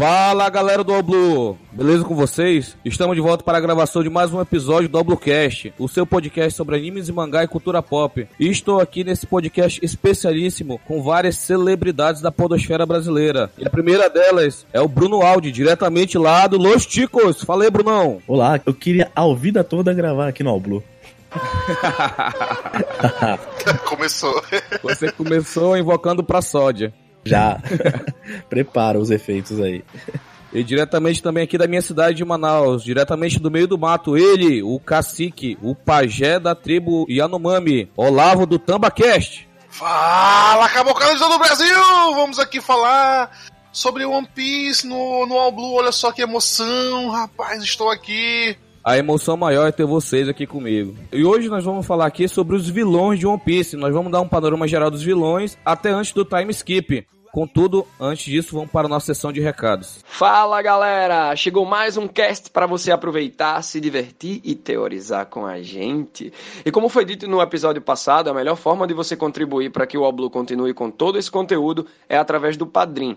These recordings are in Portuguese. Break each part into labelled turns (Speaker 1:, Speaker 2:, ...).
Speaker 1: Fala galera do Oblu, beleza com vocês? Estamos de volta para a gravação de mais um episódio do Oblocast, o seu podcast sobre animes e mangá e cultura pop. E estou aqui nesse podcast especialíssimo com várias celebridades da podosfera brasileira. E a primeira delas é o Bruno Aldi, diretamente lá do Los Ticos. Fala aí, Brunão.
Speaker 2: Olá, eu queria a vida toda gravar aqui no Oblu.
Speaker 3: Começou.
Speaker 1: Você começou invocando pra sódia.
Speaker 2: Já. Prepara os efeitos aí.
Speaker 1: E diretamente também aqui da minha cidade de Manaus, diretamente do meio do mato, ele, o cacique, o pajé da tribo Yanomami, Olavo do Tambacast.
Speaker 3: Fala, caboclos do Brasil! Vamos aqui falar sobre One Piece no, no All Blue. Olha só que emoção, rapaz, estou aqui.
Speaker 1: A emoção maior é ter vocês aqui comigo. E hoje nós vamos falar aqui sobre os vilões de One Piece. Nós vamos dar um panorama geral dos vilões até antes do time skip. Contudo, antes disso, vamos para a nossa sessão de recados.
Speaker 4: Fala galera! Chegou mais um cast para você aproveitar, se divertir e teorizar com a gente. E como foi dito no episódio passado, a melhor forma de você contribuir para que o Oblu continue com todo esse conteúdo é através do Padrim.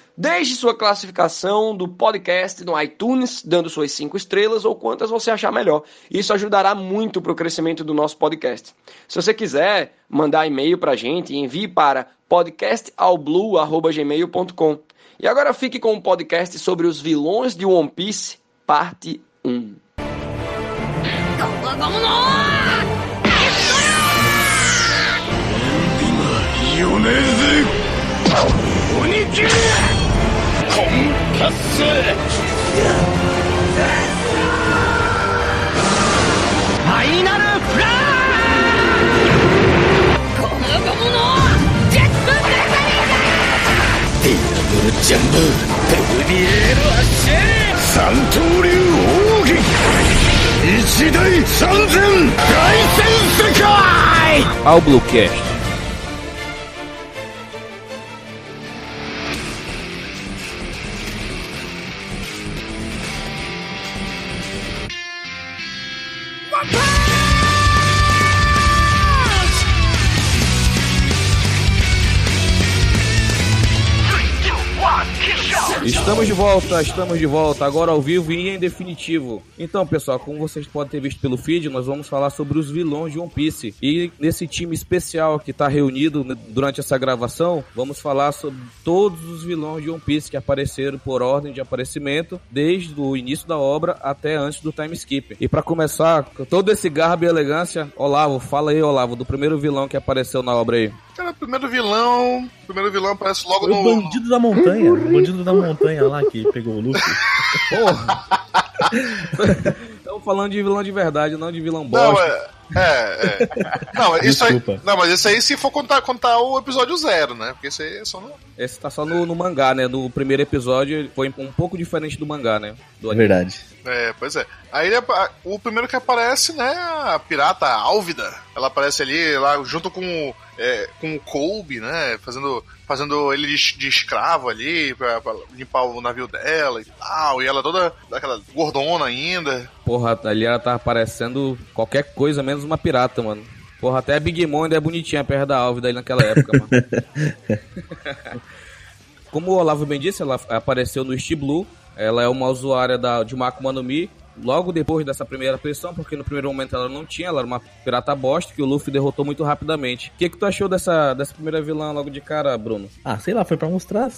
Speaker 4: Deixe sua classificação do podcast no iTunes, dando suas cinco estrelas ou quantas você achar melhor. Isso ajudará muito para o crescimento do nosso podcast. Se você quiser mandar e-mail para a gente, envie para podcastalblue.gmail.com. E agora fique com o um podcast sobre os vilões de One Piece, parte 1. Onigiri! 婚活ファイナルフラーこのゴムのジェットメカニカディアブルジャンブペルリエール発進三刀流奥義一大三千大戦世界。
Speaker 1: Ao Bluecast. Estamos de volta, estamos de volta, agora ao vivo e em definitivo. Então, pessoal, como vocês podem ter visto pelo feed, nós vamos falar sobre os vilões de One Piece. E nesse time especial que está reunido durante essa gravação, vamos falar sobre todos os vilões de One Piece que apareceram por ordem de aparecimento, desde o início da obra até antes do time skip. E para começar, com todo esse garbo e elegância, Olavo, fala aí, Olavo, do primeiro vilão que apareceu na obra aí.
Speaker 3: Cara, o primeiro vilão. Primeiro vilão aparece logo
Speaker 2: Foi
Speaker 3: no.
Speaker 2: o bandido da montanha. O bandido da montanha lá que pegou o Luffy.
Speaker 1: Porra! Estamos falando de vilão de verdade, não de vilão
Speaker 3: Não,
Speaker 1: bosta.
Speaker 3: é. É, é. Não, isso aí, não, mas isso aí se for contar, contar o episódio zero, né? Porque isso aí é só no.
Speaker 1: Esse tá só no, no mangá, né? No primeiro episódio ele foi um pouco diferente do mangá, né? Do
Speaker 2: É verdade.
Speaker 3: É, pois é. Aí o primeiro que aparece, né, a pirata Álvida. Ela aparece ali lá junto com, é, com o Colby, né, fazendo, fazendo ele de, de escravo ali pra, pra limpar o navio dela e tal. E ela toda aquela gordona ainda.
Speaker 1: Porra, ali ela tava parecendo qualquer coisa menos uma pirata, mano. Porra, até a Big Mom ainda é bonitinha perto da Álvida aí naquela época, mano. Como o Olavo bem disse, ela apareceu no East Blue. Ela é uma usuária da, de uma Akuma no Mi. Logo depois dessa primeira pressão, porque no primeiro momento ela não tinha, ela era uma pirata bosta que o Luffy derrotou muito rapidamente. O que, que tu achou dessa, dessa primeira vilã logo de cara, Bruno?
Speaker 2: Ah, sei lá, foi pra mostrar.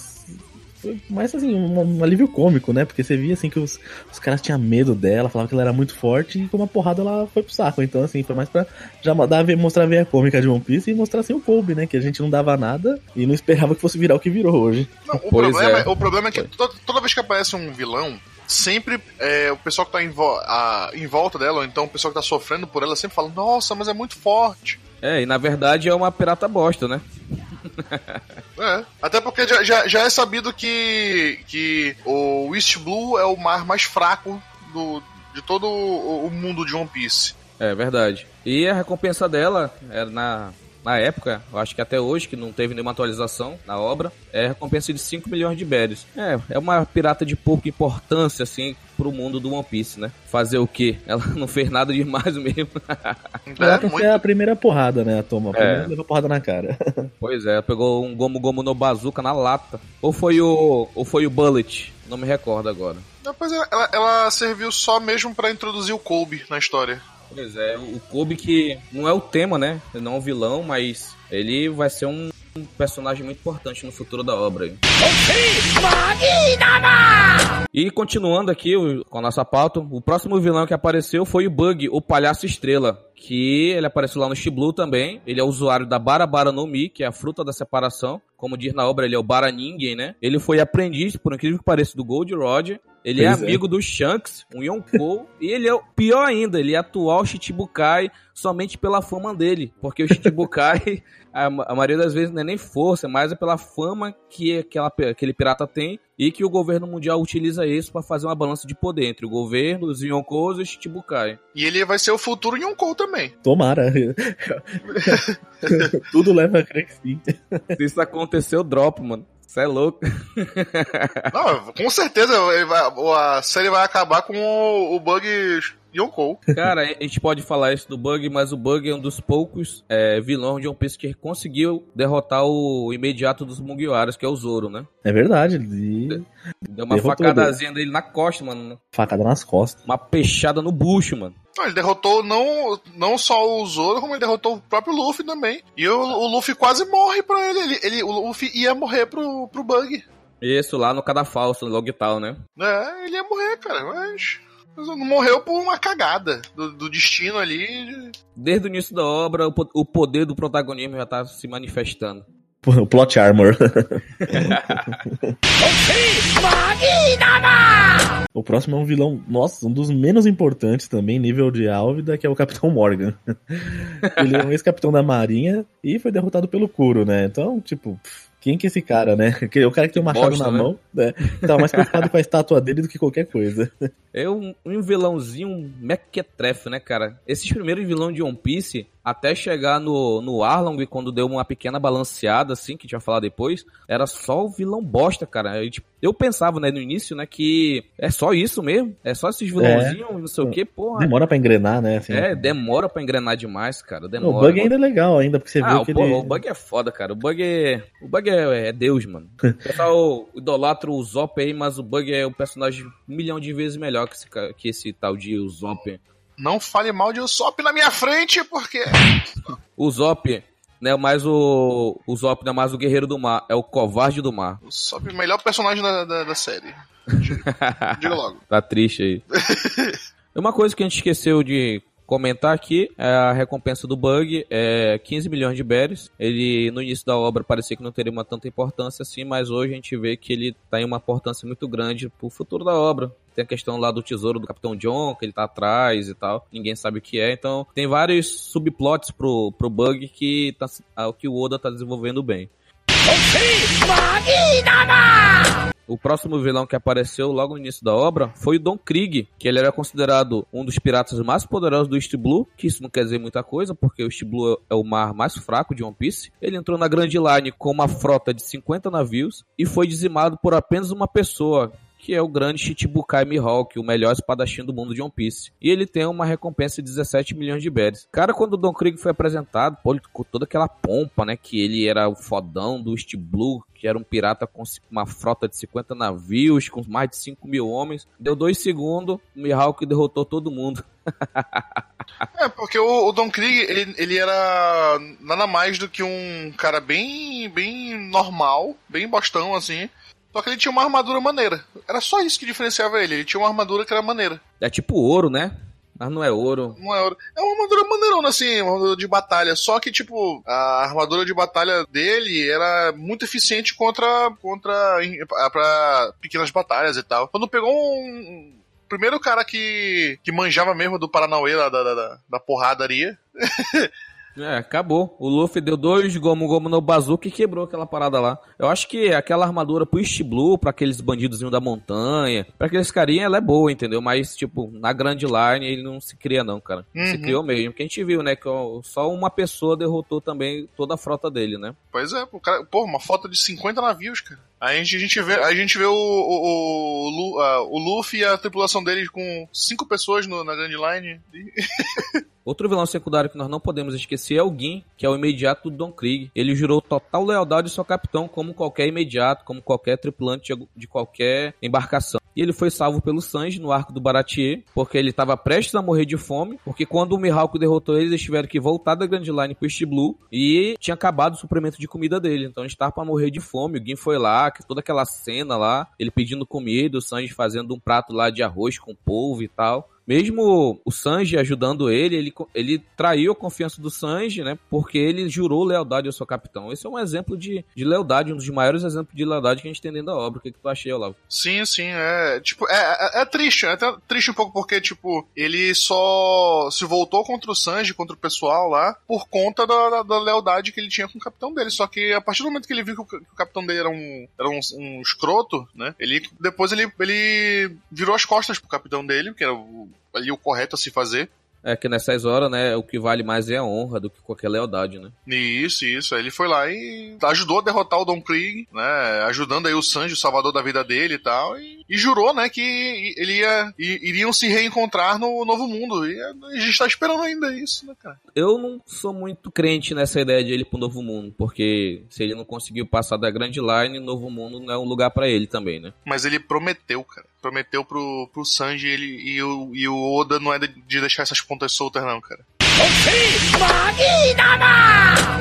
Speaker 2: Foi mais assim, um, um alívio cômico, né? Porque você via assim que os, os caras tinham medo dela, falavam que ela era muito forte e com uma porrada ela foi pro saco. Então, assim, foi mais pra já dar, mostrar a veia cômica de One Piece e mostrar assim o Kobe, né? Que a gente não dava nada e não esperava que fosse virar o que virou hoje.
Speaker 3: Não, o,
Speaker 1: Pois
Speaker 3: problema,
Speaker 1: é.
Speaker 3: é. o problema é que toda, toda vez que aparece um vilão, sempre é, o pessoal que tá em, vo- a- em volta dela, ou então o pessoal que tá sofrendo por ela, sempre fala: Nossa, mas é muito forte.
Speaker 1: É, e na verdade é uma pirata bosta, né?
Speaker 3: É. Até porque já, já, já é sabido que, que o East Blue é o mar mais fraco do, de todo o, o mundo de One Piece.
Speaker 1: É verdade. E a recompensa dela era na, na época, eu acho que até hoje, que não teve nenhuma atualização na obra, é a recompensa de 5 milhões de berries. É, é uma pirata de pouca importância, assim, pro mundo do One Piece, né? Fazer o quê? Ela não fez nada demais mesmo.
Speaker 2: Ela é, muito... a primeira porrada, né? Toma. A primeira
Speaker 1: É.
Speaker 2: levou porrada na cara.
Speaker 1: pois é, ela pegou um Gomu Gomu no Bazooka na lata. Ou foi o, ou foi o Bullet, não me recordo agora.
Speaker 3: Depois ela, ela- ela serviu só mesmo pra introduzir o Kobe na história.
Speaker 1: Pois é, o Kobe que não é o tema, né? Não é um vilão, mas ele vai ser um personagem muito importante no futuro da obra. E continuando aqui o- com a nossa pauta, o próximo vilão que apareceu foi o Bug, o Palhaço Estrela. Que ele apareceu lá no Shiblu também. Ele é usuário da Barabara no Mi, que é a fruta da separação. Como diz na obra, ele é o Baraningen, né? Ele foi aprendiz, por incrível que pareça, do Gold Rod. Ele é
Speaker 2: Pois é.
Speaker 1: amigo do Shanks, um Yonkou. e ele é o pior ainda, ele é atual Shichibukai somente pela fama dele. Porque o Shichibukai, a, a maioria das vezes não é nem força, mas é pela fama que aquela, aquele pirata tem. E que o governo mundial utiliza isso para fazer uma balança de poder entre o governo, os Yonkous e o Shichibukai.
Speaker 3: E ele vai ser o futuro Yonkou também.
Speaker 2: Tomara. Tudo leva a crer que sim.
Speaker 1: Se isso acontecer, eu dropo, mano. Você é louco.
Speaker 3: Não, com certeza ele vai- a série vai acabar com o, o Bug Yonkou.
Speaker 1: Cara, a gente pode falar isso do Bug, mas o Bug é um dos poucos é, vilões de One Piece que conseguiu derrotar o imediato dos Mugiwaras, que é o Zoro, né?
Speaker 2: É verdade. E
Speaker 1: Deu uma
Speaker 2: Derrotou
Speaker 1: facadazinha dele na costa, mano.
Speaker 2: facada nas costas.
Speaker 1: Uma peixada no bucho, mano.
Speaker 3: Não, ele derrotou não, não só o Zoro, como ele derrotou o próprio Luffy também. E o, o Luffy quase morre pra ele. ele, ele- o Luffy ia morrer pro, pro Bug.
Speaker 1: Isso lá no Cadafalso, no Logtal, né?
Speaker 3: É, ele ia morrer, cara, mas. Morreu por uma cagada do, do destino ali.
Speaker 1: Desde o início da obra, o o poder do protagonismo já tá se manifestando.
Speaker 2: O plot armor. o próximo é um vilão, nossa, um dos menos importantes também, nível de Álvida, que é o Capitão Morgan. Ele é um ex-capitão da Marinha e foi derrotado pelo Kuro, né? Então, tipo, pff, quem que é esse cara, né? Que- O cara que tem um machado
Speaker 1: Bosta,
Speaker 2: na
Speaker 1: né?
Speaker 2: mão, né? Tá mais preocupado com a estátua dele do que qualquer coisa.
Speaker 1: É um, um vilãozinho um mequetrefe, né, cara? Esses primeiros vilões de One Piece, até chegar no, no Arlong, quando deu uma pequena balanceada, assim, que a gente vai falar depois, era só o vilão bosta, cara. Eu, tipo, eu pensava, né, no início, né, que é só isso mesmo. É só esses vilãozinhos, não sei o que, porra.
Speaker 2: Demora pra engrenar, né? Assim,
Speaker 1: É, demora pra engrenar demais, cara.
Speaker 2: o
Speaker 1: Demora.
Speaker 2: bug ainda é legal ainda, porque você
Speaker 1: ah,
Speaker 2: viu
Speaker 1: o,
Speaker 2: que
Speaker 1: porra,
Speaker 2: ele...
Speaker 1: o bug é foda, cara. O bug é. O bug é, é Deus, mano. O pessoal idolatra o Zop aí, mas o bug é um personagem um milhão de vezes melhor que esse, que esse tal de Usopp.
Speaker 3: Não fale mal de Usopp na minha frente, porque.
Speaker 1: O Zop não é mais o. O Zop não é mais o guerreiro do mar, é o covarde do mar.
Speaker 3: Usopp é o melhor personagem da, da, da série. Diga, diga logo.
Speaker 1: Tá triste aí. Uma coisa que a gente esqueceu de comentar aqui é a recompensa do Bug, é 15 milhões de berries. Ele, no início da obra, parecia que não teria uma tanta importância assim, mas hoje a gente vê que ele tem uma importância muito grande pro futuro da obra. Tem a questão lá do tesouro do Capitão John, que ele tá atrás e tal. Ninguém sabe o que é. Então, tem vários subplots pro, pro Bug que, tá, ah, que o Oda tá desenvolvendo bem. O próximo vilão que apareceu logo no início da obra foi o Don Krieg, que ele era considerado um dos piratas mais poderosos do East Blue, que isso não quer dizer muita coisa, porque o East Blue é o mar mais fraco de One Piece. Ele entrou na Grand Line com uma frota de 50 navios e foi dizimado por apenas uma pessoa, que é o grande Shichibukai Mihawk, o melhor espadachim do mundo de One Piece. E ele tem uma recompensa de 17 milhões de berries. Cara, quando o Don Krieg foi apresentado, pô, ele com toda aquela pompa, né, que ele era o fodão do East Blue, que era um pirata com uma frota de 50 navios, com mais de 5 mil homens. Deu dois segundos, o Mihawk derrotou todo mundo.
Speaker 3: É, porque o, o Don Krieg, ele, ele era nada mais do que um cara bem, bem normal, bem bostão, assim. Só que ele tinha uma armadura maneira. Era só isso que diferenciava ele. Ele tinha uma armadura que era maneira.
Speaker 1: É tipo ouro, né? Mas não é ouro.
Speaker 3: Não é ouro. É uma armadura maneirona, assim, uma armadura de batalha. Só que, tipo, a armadura de batalha dele era muito eficiente contra. contra. pra, pra pequenas batalhas e tal. Quando pegou um. o Primeiro cara que, que manjava mesmo do Paranauê lá da, da, da porradaria.
Speaker 1: É, acabou. O Luffy deu dois Gomu Gomu no Bazooka e quebrou aquela parada lá. Eu acho que aquela armadura pro East Blue, pra aqueles bandidozinhos da montanha, pra aqueles carinha, ela é boa, entendeu? Mas, tipo, na Grand Line ele não se cria não, cara.
Speaker 3: Uhum.
Speaker 1: Se criou mesmo. Que a gente viu, né, que só uma pessoa derrotou também toda a frota dele, né?
Speaker 3: Pois é, o cara, pô, uma foto de 50 navios, cara. Aí a gente, a gente vê, a gente vê o, o, o, o Luffy e a tripulação dele com cinco pessoas no- na Grand Line. E-
Speaker 1: Outro vilão secundário que nós não podemos esquecer é o Gin, que é o imediato do Don Krieg. Ele jurou total lealdade ao seu capitão, como qualquer imediato, como qualquer tripulante de- qualquer embarcação. E ele foi salvo pelo Sanji no arco do Baratier, porque ele estava prestes a morrer de fome, porque quando o Mihawk derrotou eles, eles tiveram que voltar da Grand Line pro East Blue e tinha acabado o suprimento de comida dele. Então eles estavam para morrer de fome. O Gin foi lá, toda aquela cena lá, ele pedindo comida, o Sanji fazendo um prato lá de arroz com polvo e tal. Mesmo o Sanji ajudando ele, ele, ele traiu a confiança do Sanji, né? Porque ele jurou lealdade ao seu capitão. Esse é um exemplo de, de lealdade, um dos maiores exemplos de lealdade que a gente tem dentro da obra. O que, que tu achei, Olavo?
Speaker 3: Sim, sim, é. Tipo, é, é, é triste, é até triste um pouco porque, tipo, ele só se voltou contra o Sanji, contra o pessoal lá, por conta da, da- da lealdade que ele tinha com o capitão dele. Só que a partir do momento que ele viu que o, que o capitão dele era um, era um, um escroto, né? Ele depois ele, ele virou as costas pro capitão dele, que era o- ali o correto a se fazer.
Speaker 1: É que nessas horas, né, o que vale mais é a honra do que qualquer lealdade, né?
Speaker 3: Isso, isso. Aí ele foi lá e ajudou a derrotar o Don Krieg, né? Ajudando aí o Sanji, o salvador da vida dele e tal. E, e jurou, né, que ele ia, iriam se reencontrar no Novo Mundo. E a gente tá esperando ainda isso, né, cara?
Speaker 1: Eu não sou muito crente nessa ideia de ele pro Novo Mundo, porque se ele não conseguiu passar da Grand Line, Novo Mundo não é um lugar pra ele também, né?
Speaker 3: Mas ele prometeu, cara. Prometeu pro, pro Sanji ele, e, o, e o Oda não é de deixar essas pontas soltas, não, cara.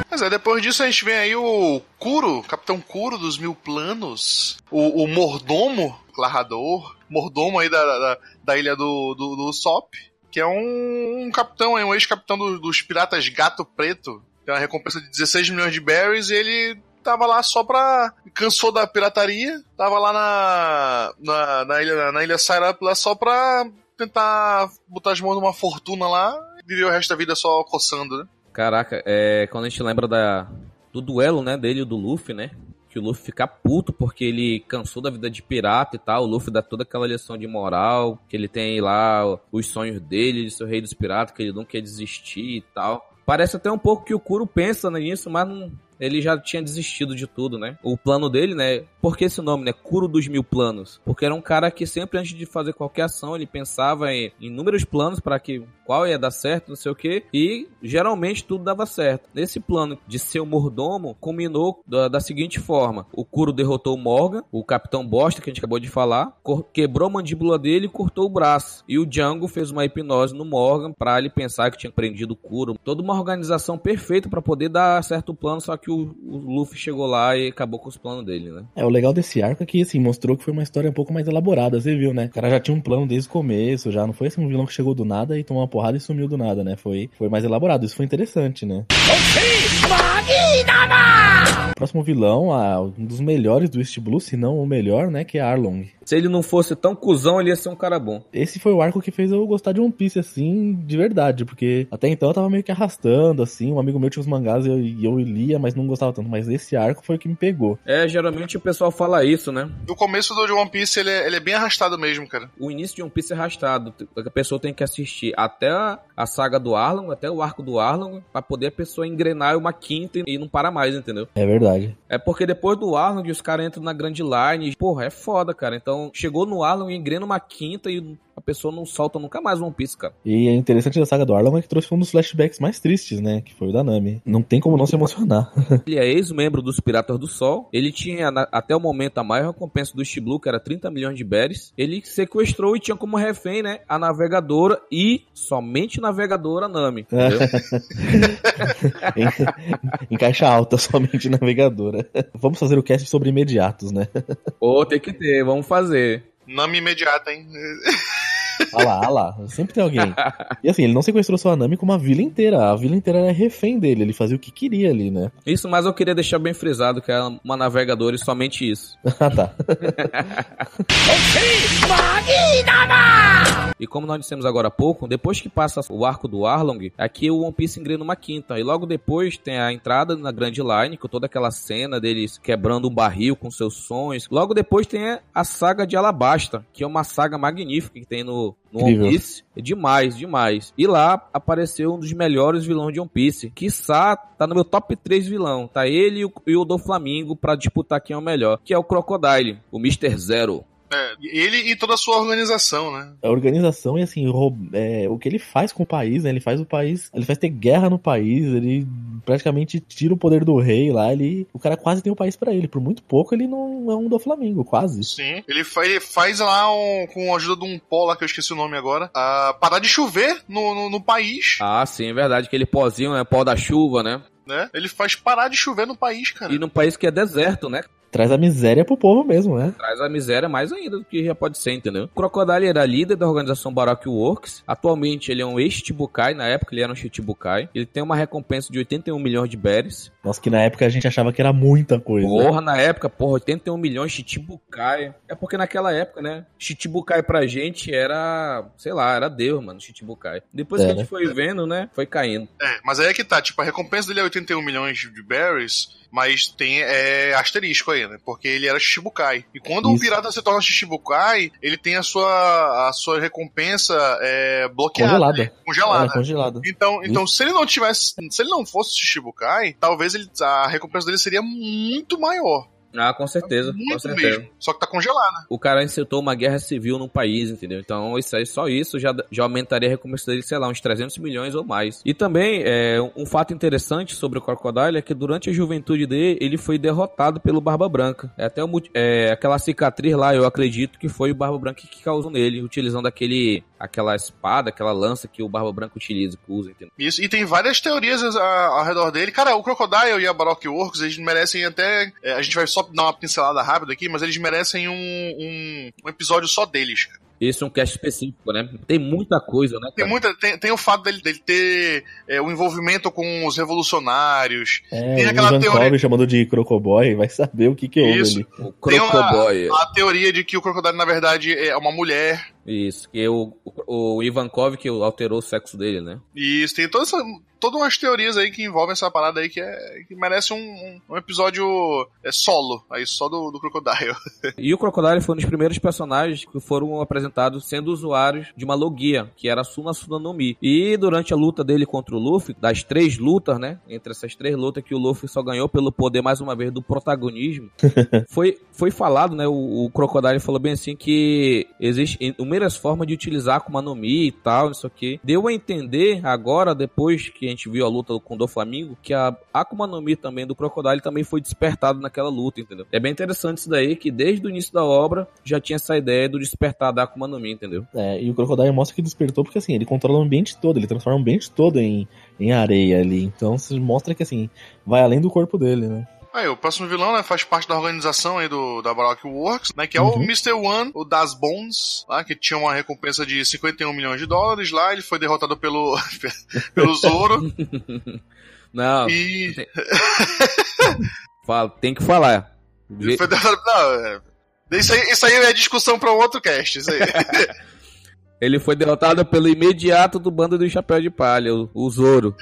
Speaker 3: Mas é, depois disso a gente vem aí o Kuro, Capitão Kuro dos Mil Planos, o, o mordomo, narrador, mordomo aí da, da, da ilha do, do, do Sop, que é um, um capitão, um ex-capitão do- dos piratas Gato Preto, tem uma recompensa de 16 milhões de berries e ele tava lá só pra. cansou da pirataria, tava lá na, na, na ilha, na ilha Syrup lá só pra tentar botar as mãos numa fortuna lá viver o resto da vida só coçando, né?
Speaker 1: Caraca, é, quando a gente lembra da, do duelo, né, dele e do Luffy, né? Que o Luffy fica puto porque ele cansou da vida de pirata e tal. O Luffy dá toda aquela lição de moral, que ele tem lá os sonhos dele, de ser o rei dos piratas, que ele não quer desistir e tal. Parece até um pouco que o Kuro pensa nisso, mas não, ele já tinha desistido de tudo, né? O plano dele, né? Por que esse nome, né? Kuro dos Mil Planos. Porque era um cara que sempre antes de fazer qualquer ação, ele pensava em inúmeros planos para que qual ia dar certo, não sei o que, e geralmente tudo dava certo. Nesse plano de ser o mordomo, culminou da, da seguinte forma: o Kuro derrotou o Morgan, o Capitão Bosta, que a gente acabou de falar, quebrou a mandíbula dele e cortou o braço. E o Django fez uma hipnose no Morgan para ele pensar que tinha prendido o Kuro. Toda uma organização perfeita para poder dar certo plano, só que o, o Luffy chegou lá e acabou com os planos dele, né?
Speaker 2: É, o legal desse arco é que, assim, mostrou que foi uma história um pouco mais elaborada, você viu, né? O cara já tinha um plano desde o começo, já não foi assim um vilão que chegou do nada e tomou uma porrada e sumiu do nada, né? Foi, foi mais elaborado, isso foi interessante, né? Próximo vilão, um dos melhores do East Blue, se não o melhor, né? Que é Arlong.
Speaker 1: Se ele não fosse tão cuzão, ele ia ser um cara bom.
Speaker 2: Esse foi o arco que fez eu gostar de One Piece, assim, de verdade, porque até então eu tava meio que arrastando, assim, um amigo meu tinha os mangás e eu, e eu lia, mas não gostava tanto, mas esse arco foi o que me pegou.
Speaker 1: É, geralmente o pessoal fala isso, né?
Speaker 3: O começo do de One Piece, ele é, ele é bem arrastado mesmo, cara.
Speaker 1: O início de One Piece é arrastado. A pessoa tem que assistir até a, a saga do Arlong, até o arco do Arlong, pra poder a pessoa engrenar uma quinta e não para mais, entendeu?
Speaker 2: É verdade.
Speaker 1: É porque depois do Arlong os caras entram na Grand Line. e, Porra, é foda, cara. Então chegou no Arlong e engrena uma quinta e a pessoa não solta nunca mais One Piece, cara.
Speaker 2: E é interessante da saga do Arlong é que trouxe um dos flashbacks mais tristes, né? Que foi o da Nami. Não tem como não se emocionar.
Speaker 1: Ele é ex-membro dos Piratas do Sol. Ele tinha, na- até o momento, a maior recompensa do Blue, que era 30 milhões de berries. Ele sequestrou e tinha como refém, né, a navegadora e somente navegadora Nami. Entendeu?
Speaker 2: em, em caixa alta, somente navegadora. Vamos fazer o cast sobre imediatos, né?
Speaker 1: Pô, tem que ter, vamos fazer.
Speaker 3: Nome imediata, hein?
Speaker 2: Olha lá, olha lá. Sempre tem alguém. E assim, ele não sequestrou só a Nami como a vila inteira. A vila inteira era refém dele. Ele fazia o que queria ali, né?
Speaker 1: Isso, mas eu queria deixar bem frisado que é uma navegadora e somente isso.
Speaker 2: ah, tá.
Speaker 1: E como nós dissemos agora há pouco, depois que passa o arco do Arlong, aqui o One Piece engrena uma quinta. E logo depois tem a entrada na Grand Line, com toda aquela cena deles quebrando um barril com seus sons. Logo depois tem a saga de Alabasta, que é uma saga magnífica que tem no, no One
Speaker 2: Incrível.
Speaker 1: Piece. É demais, demais. E lá apareceu um dos melhores vilões de One Piece. Quiçá tá no meu top 3 vilão. Tá ele e o, e o do Flamingo pra disputar quem é o melhor. Que é o Crocodile, o Mr. Zero.
Speaker 3: É, ele e toda a sua organização, né?
Speaker 2: A organização e assim, é, o que ele faz com o país, né? Ele faz o país. Ele faz ter guerra no país, ele praticamente tira o poder do rei lá. Ele, o cara quase tem o país pra ele. Por muito pouco ele não é um do Flamengo, quase.
Speaker 3: Sim. Ele, fa- ele faz lá, um- com a ajuda de um pó lá, que eu esqueci o nome agora, a parar de chover no, no, no país,
Speaker 1: Ah, sim, é verdade. Aquele pozinho, né? Pó da chuva, né?
Speaker 3: né? Ele faz parar de chover no país, cara.
Speaker 1: E num país que é deserto, né?
Speaker 2: Traz a miséria pro povo mesmo, né?
Speaker 1: Traz a miséria mais ainda do que já pode ser, entendeu? O Crocodile era líder da organização Baroque Works. Atualmente ele é um ex-Chibukai. Na época ele era um Chichibukai. Ele tem uma recompensa de 81 milhões de berries.
Speaker 2: Nossa, que na época a gente achava que era muita coisa.
Speaker 1: Porra, na época, porra, 81 milhões de Chichibukai. É porque naquela época, né? Chichibukai pra gente era, sei lá, era Deus, mano, Chichibukai. Depois
Speaker 2: É,
Speaker 1: que a
Speaker 2: né?
Speaker 1: gente foi vendo, né? Foi caindo.
Speaker 3: É, mas aí é que tá, tipo, a recompensa dele é 81 milhões de berries, mas tem é, asterisco aí, né? Porque ele era Shichibukai. E quando o
Speaker 2: Isso.
Speaker 3: pirata se torna Shichibukai, ele tem a sua, a sua recompensa é, bloqueada.
Speaker 2: Congelada.
Speaker 3: né? Congelada.
Speaker 2: É, congelada.
Speaker 3: Então, então se ele não tivesse, se ele não fosse Shichibukai, talvez ele, a recompensa dele seria muito maior.
Speaker 1: Ah, com certeza, com
Speaker 3: muito
Speaker 1: certeza.
Speaker 3: mesmo. Só que tá congelada.
Speaker 1: o cara incitou uma guerra civil no país, entendeu? Então, isso aí, só isso já, já aumentaria a recompensa dele, sei lá, uns 300 milhões ou mais. E também, é, um, fato interessante sobre o Crocodile é que durante a juventude dele, ele foi derrotado pelo Barba Branca. É até o é, aquela cicatriz lá, eu acredito que foi o Barba Branca que causou nele, utilizando aquele, aquela espada, aquela lança que o Barba Branca utiliza, que usa, entendeu?
Speaker 3: Isso, e tem várias teorias a- ao redor dele. Cara, o Crocodile e a Baroque Works, eles merecem até. é, a gente vai só dar uma pincelada rápida aqui, mas eles merecem um, um, um episódio só deles, cara.
Speaker 1: Esse é um cast específico, né? Tem muita coisa, né?
Speaker 3: Tem,
Speaker 1: cara?
Speaker 3: muita, tem, tem o fato dele, dele ter é, o envolvimento com os revolucionários.
Speaker 2: É,
Speaker 3: Tem
Speaker 2: o
Speaker 3: aquela teoria-
Speaker 2: chamando de Crocoboy, vai saber o que que houve
Speaker 3: Isso.
Speaker 2: ali.
Speaker 1: O
Speaker 3: Tem uma-
Speaker 1: Crocoboy.
Speaker 3: A teoria de que o Crocodile, na verdade, é uma mulher.
Speaker 1: Isso, que o, o, o Ivankov que alterou o sexo dele, né?
Speaker 3: Isso, tem toda essa, todas umas teorias aí que envolvem essa parada aí que, é, que merece um, um, um episódio é, solo, aí só do, do Crocodile.
Speaker 1: E o Crocodile foi um dos primeiros personagens que foram apresentados sendo usuários de uma logia, que era a Suna Suna no Mi. E durante a luta dele contra o Luffy, das três lutas, né? Entre essas três lutas que o Luffy só ganhou pelo poder, mais uma vez, do protagonismo, foi, foi falado, né? O, o Crocodile falou bem assim que existe inúmeras formas de utilizar no Mi e tal, isso aqui. Deu a entender agora, depois que a gente viu a luta com o Flamengo, que a Akuma no Mi também do Crocodile também foi despertado naquela luta, entendeu? É bem interessante isso daí, que desde o início da obra já tinha essa ideia do despertar da Akuma no Mi, entendeu?
Speaker 2: É, e o Crocodile mostra que despertou porque assim, ele controla o ambiente todo, ele transforma o ambiente todo em, em areia ali. Então se mostra que assim, vai além do corpo dele, né?
Speaker 3: Aí, o próximo vilão, né, faz parte da organização aí do, da Baroque Works, né, que é o
Speaker 2: Uhum.
Speaker 3: Mr. One, o Das Bones, lá, que tinha uma recompensa de 51 milhões de dólares lá, ele foi derrotado pelo, pelo Zoro,
Speaker 1: Não,
Speaker 3: e...
Speaker 1: fala, tem que falar.
Speaker 3: Não, é... Isso aí, isso aí é discussão pra um outro cast, isso aí.
Speaker 1: Ele foi derrotado pelo imediato do bando do Chapéu de Palha, o, o Zoro.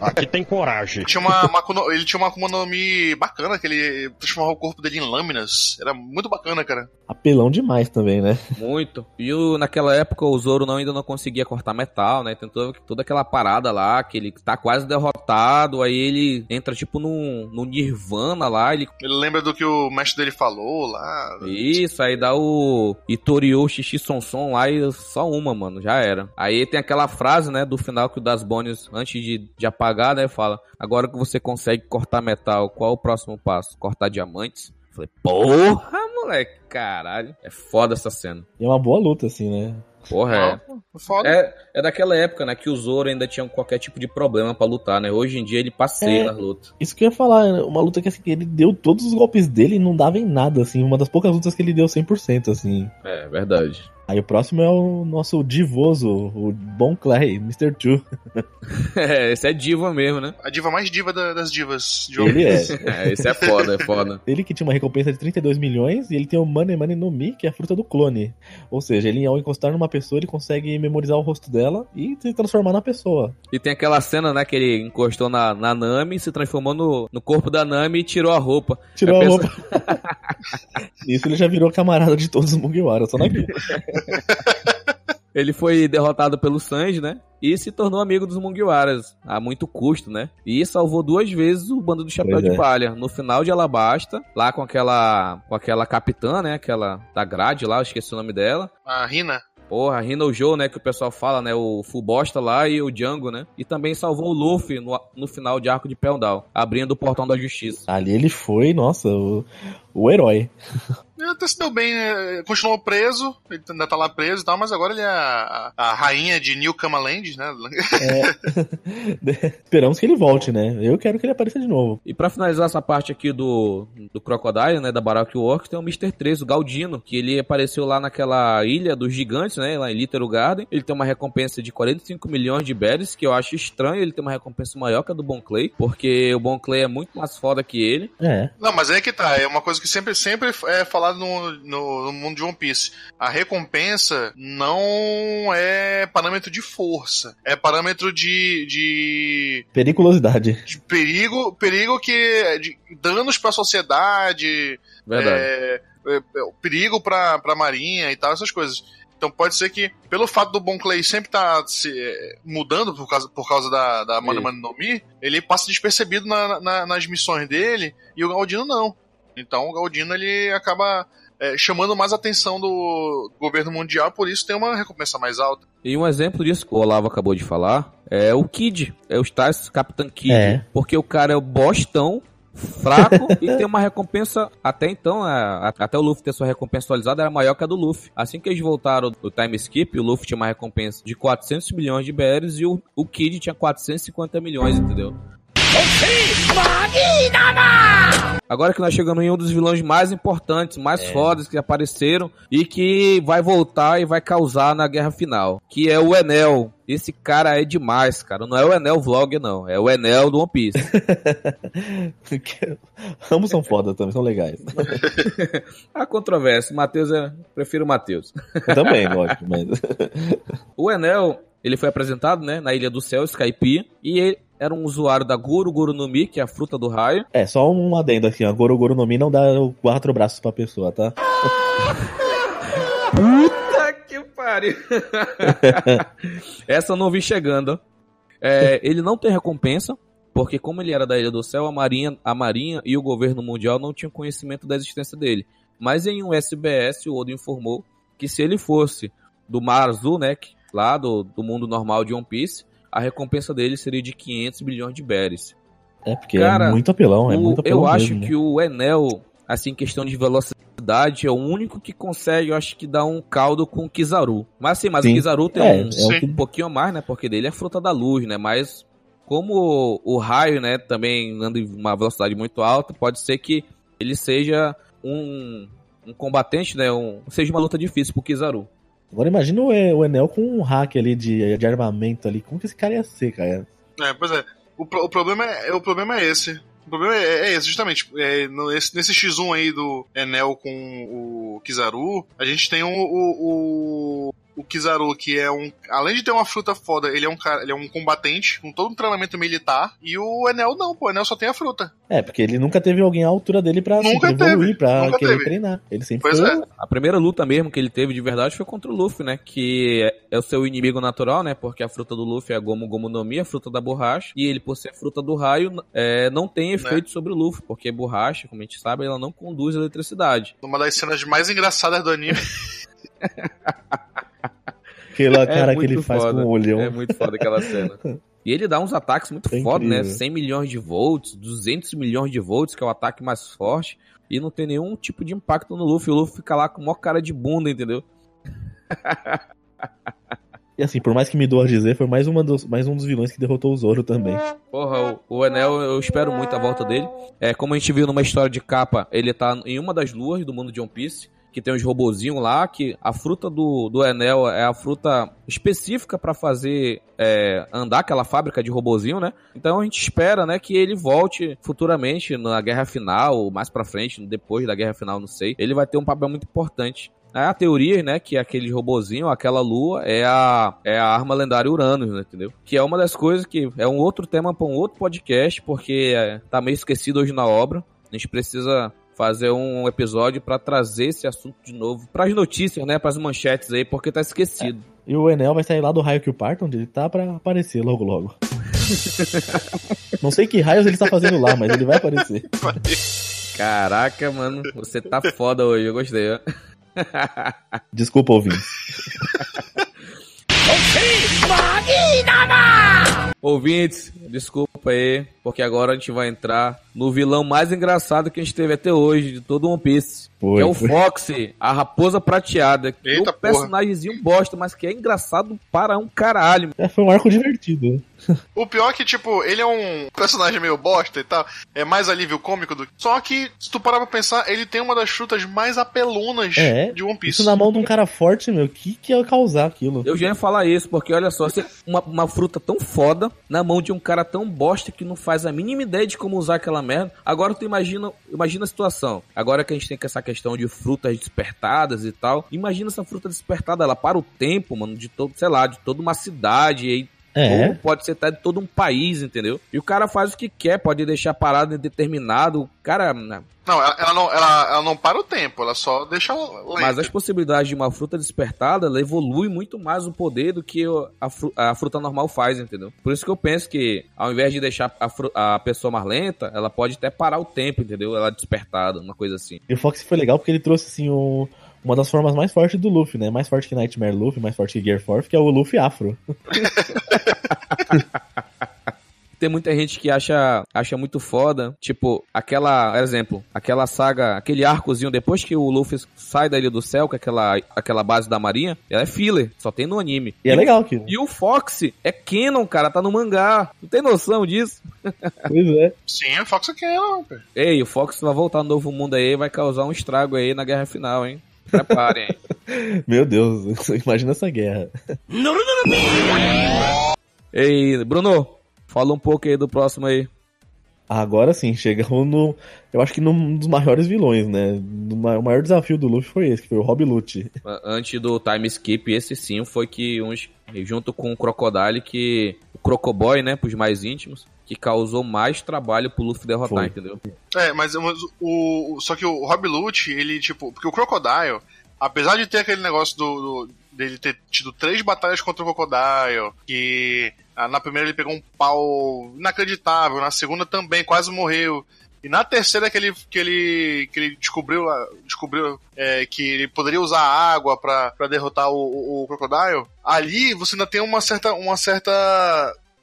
Speaker 5: Aqui tem coragem.
Speaker 3: tinha uma, uma ele tinha uma Akuma no Mi bacana, que ele transformava o corpo dele em lâminas. Era muito bacana, cara.
Speaker 2: Apelão demais também, né?
Speaker 1: Muito. E o, naquela época o Zoro não, ainda não conseguia cortar metal, né? Tem toda, toda aquela parada lá, que ele tá quase derrotado, aí ele entra tipo no, no Nirvana lá, ele.
Speaker 3: Ele lembra do que o mestre dele falou lá.
Speaker 1: Isso, aí dá o Itoriou Xixi Sonson lá e só uma, mano, já era. Aí tem aquela frase, né, do final que o Das Bones, antes de, de apagar, né, fala: Agora que você consegue cortar metal, qual é o próximo passo? Cortar diamantes? Falei, porra, moleque, caralho. É foda essa cena.
Speaker 2: E é uma boa luta, assim, né?
Speaker 1: Porra, é.
Speaker 3: Foda.
Speaker 1: É, é daquela época, né, que o Zoro ainda tinha qualquer tipo de problema pra lutar, né? Hoje em dia ele passeia
Speaker 2: É.
Speaker 1: nas lutas.
Speaker 2: Isso que eu ia falar, né? uma luta que assim, que ele deu todos os golpes dele e não dava em nada, assim. Uma das poucas lutas que ele deu 100%, assim.
Speaker 1: É, verdade.
Speaker 2: Aí o próximo é o nosso divoso, o Bon Clay, Mr. Two.
Speaker 1: É, esse é diva mesmo, né?
Speaker 3: A diva mais diva da- das divas de
Speaker 2: Ele é.
Speaker 1: É, esse é foda, é foda.
Speaker 2: Ele que tinha uma recompensa de 32 milhões e ele tem o Money Money no Mi, que é a fruta do clone. Ou seja, ele ao encostar numa pessoa, ele consegue memorizar o rosto dela e se transformar na pessoa.
Speaker 1: E tem aquela cena, né, que ele encostou na, na Nami, se transformou no, no corpo da Nami e tirou a roupa.
Speaker 2: Tirou
Speaker 1: Eu
Speaker 2: a
Speaker 1: penso-
Speaker 2: roupa. Isso ele já virou camarada de todos os Mugiwara, só naquilo.
Speaker 1: Ele foi derrotado pelo Sanji, né? E se tornou amigo dos Mugiwaras, a muito custo, né? E salvou duas vezes o bando do Chapéu
Speaker 2: Pois
Speaker 1: de
Speaker 2: é.
Speaker 1: Palha. No final de Alabasta, lá com aquela com aquela capitã, né? Aquela da grade lá, eu esqueci o nome dela.
Speaker 3: A Rina.
Speaker 1: Porra, Rino Joe, né? Que o pessoal fala, né? O Fubosta lá e o Django, né? E também salvou o Luffy no, no final de Arco de Pell abrindo o portão da justiça.
Speaker 2: Ali ele foi, nossa, o, o herói.
Speaker 3: Ele até se deu bem, né? continuou preso, ele ainda tá lá preso e tal, mas agora ele é a, a rainha de New Land, né?
Speaker 2: Esperamos que ele volte, né? Eu quero que ele apareça de novo.
Speaker 1: E pra finalizar essa parte aqui do, do Crocodile, né, da Baroque Works, tem o Mr. 3, o Galdino, que ele apareceu lá naquela ilha dos gigantes, né, lá em Little Garden. Ele tem uma recompensa de 45 milhões de berries, que eu acho estranho ele ter uma recompensa maior que a do Bon Clay, porque o Bon Clay é muito mais foda que ele.
Speaker 2: É.
Speaker 3: Não, mas é que tá, é uma coisa que sempre, sempre é falado no, no, no mundo de One Piece. A recompensa não é parâmetro de força, é parâmetro de, de,
Speaker 2: Periculosidade.
Speaker 3: de perigo, perigo que de danos pra sociedade,
Speaker 1: Verdade.
Speaker 3: é, é, é, perigo pra, pra marinha e tal, essas coisas. Então pode ser que, pelo fato do Bon Clay sempre estar se é, mudando por causa, por causa da, da Mano. Mano no Mi, ele passa despercebido na- na- nas missões dele e o Galdino não. Então o Galdino ele acaba é, chamando mais atenção do governo mundial, por isso tem uma recompensa mais alta.
Speaker 1: E um exemplo disso que o Olavo acabou de falar é o Kid, é o Stas Capitão Kid,
Speaker 2: É.
Speaker 1: porque o cara é o bostão, fraco e tem uma recompensa até então, a- a- até o Luffy ter sua recompensa atualizada era maior que a do Luffy. Assim que eles voltaram do time skip, o Luffy tinha uma recompensa de 400 milhões de berries e o, o Kid tinha 450 milhões, entendeu? Agora que nós chegamos em um dos vilões mais importantes, mais fodas que apareceram e que vai voltar e vai causar na guerra final, que é o Enel. Esse cara é demais, cara. Não é o Enel Vlog, não. É o Enel do One Piece.
Speaker 2: Ambos são foda também, são legais.
Speaker 1: Há controvérsia. Matheus é... Prefiro o Matheus.
Speaker 2: Eu também, lógico, mas.
Speaker 1: O Enel, ele foi apresentado, né, na Ilha do Céu, Skype, e ele era um usuário da Guru Guru no Mi, que é a fruta do raio.
Speaker 2: É, só um adendo aqui, ó. Goro Goro no Mi não dá quatro braços pra pessoa, tá?
Speaker 1: Puta que pariu. Essa eu não vi chegando. É, ele não tem recompensa, porque como ele era da Ilha do Céu, a Marinha, a Marinha e o governo mundial não tinham conhecimento da existência dele. Mas em um SBS, o Odo informou que se ele fosse do Mar Azul, né, lá do, do mundo normal de One Piece, a recompensa dele seria de 500 bilhões de berries.
Speaker 2: É, porque
Speaker 1: Cara,
Speaker 2: é muito apelão, é
Speaker 1: O-
Speaker 2: muito apelão
Speaker 1: eu acho
Speaker 2: mesmo, né?
Speaker 1: que o Enel, assim, em questão de velocidade, é o único que consegue, eu acho que dar um caldo com o Kizaru. Mas sim, mas
Speaker 2: Sim.
Speaker 1: o Kizaru tem
Speaker 2: É,
Speaker 1: um,
Speaker 2: é
Speaker 1: um pouquinho a mais, né? Porque dele é fruta da luz, né? Mas como o, o raio, né, também anda em uma velocidade muito alta, pode ser que ele seja um, um combatente, né? Um, seja uma luta difícil pro Kizaru.
Speaker 2: Agora imagina o Enel com um hack ali de, de armamento ali. Como que esse cara ia ser, cara?
Speaker 3: É, pois é. O, o problema é, o problema é esse. O problema é, é esse, justamente. É, no- esse- nesse X1 aí do Enel com o Kizaru, a gente tem o, o, o Kizaru, que é um. Além de ter uma fruta foda, ele é um cara, ele é um combatente, com todo um treinamento militar. E o Enel não, pô, o Enel só tem a fruta.
Speaker 2: É, porque ele nunca teve alguém à altura dele pra,
Speaker 3: Nunca
Speaker 2: pra evoluir,
Speaker 3: teve,
Speaker 2: pra
Speaker 3: nunca
Speaker 2: querer
Speaker 3: teve.
Speaker 2: treinar. Ele sempre
Speaker 3: Pois
Speaker 2: foi.
Speaker 3: é.
Speaker 1: A primeira luta mesmo que ele teve de verdade foi contra o Luffy, né? Que é- é o seu inimigo natural, né? Porque a fruta do Luffy é a Gomu Gomu no Mi, a fruta da borracha. E ele, por ser fruta do raio, é, não tem efeito sobre o Luffy. Porque borracha, como a gente sabe, ela não conduz eletricidade.
Speaker 3: Uma das cenas mais engraçadas do anime.
Speaker 2: Aquela cara que ele faz
Speaker 1: foda.
Speaker 2: com o olhão.
Speaker 1: É muito foda aquela cena. E ele dá uns ataques muito
Speaker 2: É
Speaker 1: foda, né?
Speaker 2: incrível.
Speaker 1: 100 milhões de volts, 200 milhões de volts, que é o ataque mais forte. E não tem nenhum tipo de impacto no Luffy. O Luffy fica lá com uma cara de bunda, entendeu?
Speaker 2: E assim, por mais que me doa dizer, foi mais, uma dos, mais um dos vilões que derrotou o Zoro também.
Speaker 1: Porra, o, o Enel, eu espero muito a volta dele. É, como a gente viu numa história de capa, ele tá em uma das luas do mundo de One Piece, que tem os robozinhos lá, que a fruta do, do Enel é a fruta específica para fazer é, andar aquela fábrica de robozinho, né? Então a gente espera, né, que ele volte futuramente na guerra final, mais para frente, depois da guerra final, não sei. Ele vai ter um papel muito importante. É a teoria, né, que aquele robozinho, aquela lua, é a, é a arma lendária Uranus, né, entendeu? Que é uma das coisas que é um outro tema para um outro podcast, porque é, tá meio esquecido hoje na obra. A gente precisa fazer um episódio para trazer esse assunto de novo para as notícias, né, para as manchetes aí, porque tá esquecido.
Speaker 2: E o Enel vai sair lá do raio que o parta, onde ele tá pra aparecer logo logo. Não sei que raios ele tá fazendo lá, mas ele vai aparecer.
Speaker 1: Caraca, mano, você tá foda hoje, eu gostei, ó.
Speaker 2: Desculpa, ouvintes.
Speaker 1: Ouvintes, desculpa aí, porque agora a gente vai entrar no vilão mais engraçado que a gente teve até hoje de todo One Piece.
Speaker 2: Foi,
Speaker 1: que é o
Speaker 2: foi.
Speaker 1: Foxy, a raposa prateada. Que é
Speaker 3: Eita
Speaker 1: um personagemzinho bosta, mas que é engraçado para um caralho.
Speaker 2: É, foi um arco divertido.
Speaker 3: O pior é que, tipo, ele é um personagem meio bosta e tal. É mais alívio cômico do que. Só que, se tu parar pra pensar, ele tem uma das frutas mais apelonas
Speaker 2: É,
Speaker 3: de One Piece.
Speaker 2: Isso na mão de um cara forte, meu. O que, que ia causar aquilo?
Speaker 1: Eu já ia falar isso, porque olha só, uma, uma fruta tão foda na mão de um cara tão bosta que não faz a mínima ideia de como usar aquela merda. Agora tu imagina, imagina a situação. Agora que a gente tem essa questão de frutas despertadas e tal. Imagina essa fruta despertada, ela para o tempo, mano, de todo, sei lá, de toda uma cidade e aí
Speaker 2: É.
Speaker 1: Ou pode ser até de todo um país, entendeu? E o cara faz o que quer, pode deixar parado indeterminado. O cara. né?
Speaker 3: Não, ela, ela não, ela, ela não para o tempo, ela só deixa lenta.
Speaker 1: Mas as possibilidades de uma fruta despertada, ela evolui muito mais o poder do que a, fru- a fruta normal faz, entendeu? Por isso que eu penso que, ao invés de deixar a, a pessoa mais lenta, ela pode até parar o tempo, entendeu? Ela despertada, uma coisa assim.
Speaker 2: E o Fox foi legal porque ele trouxe, assim, o- uma das formas mais fortes do Luffy, né? Mais forte que Nightmare Luffy, mais forte que Gear Force, que é o Luffy Afro.
Speaker 1: Tem muita gente que acha, acha muito foda, tipo, aquela, exemplo, aquela saga, aquele arcozinho depois que o Luffy sai da Ilha do Céu, que é aquela, aquela base da marinha, ela é filler, só tem no anime.
Speaker 2: E é legal aquilo.
Speaker 1: E o Fox é canon, cara, tá no mangá. Não tem noção disso?
Speaker 2: Pois é.
Speaker 3: Sim, o Fox aqui não, pô.
Speaker 1: Ei, o Fox vai voltar no novo mundo aí, vai causar um estrago aí na guerra final, hein? Preparem.
Speaker 2: Meu Deus, imagina essa guerra.
Speaker 1: Ei, Bruno, fala um pouco aí do próximo aí.
Speaker 2: Agora sim, chegamos no. Eu acho que num dos maiores vilões, né? O maior desafio do Luffy foi esse, que foi o Rob Lute.
Speaker 1: Antes do time skip, esse sim foi que uns, junto com o Crocodile, que o Crocoboy, né, pros mais íntimos, que causou mais trabalho pro Luffy derrotar,
Speaker 2: Foi.
Speaker 1: entendeu?
Speaker 3: É, mas, mas o, o- Só que o Rob Lute, ele, tipo. Porque o Crocodile, apesar de ter aquele negócio do, do- dele ter tido três batalhas contra o Crocodile, que ah, na primeira ele pegou um pau inacreditável, na segunda também quase morreu. E na terceira que ele, que ele, que ele descobriu, ah, descobriu é, que ele poderia usar água pra derrotar o, o, o Crocodile, ali você ainda tem uma certa. Uma certa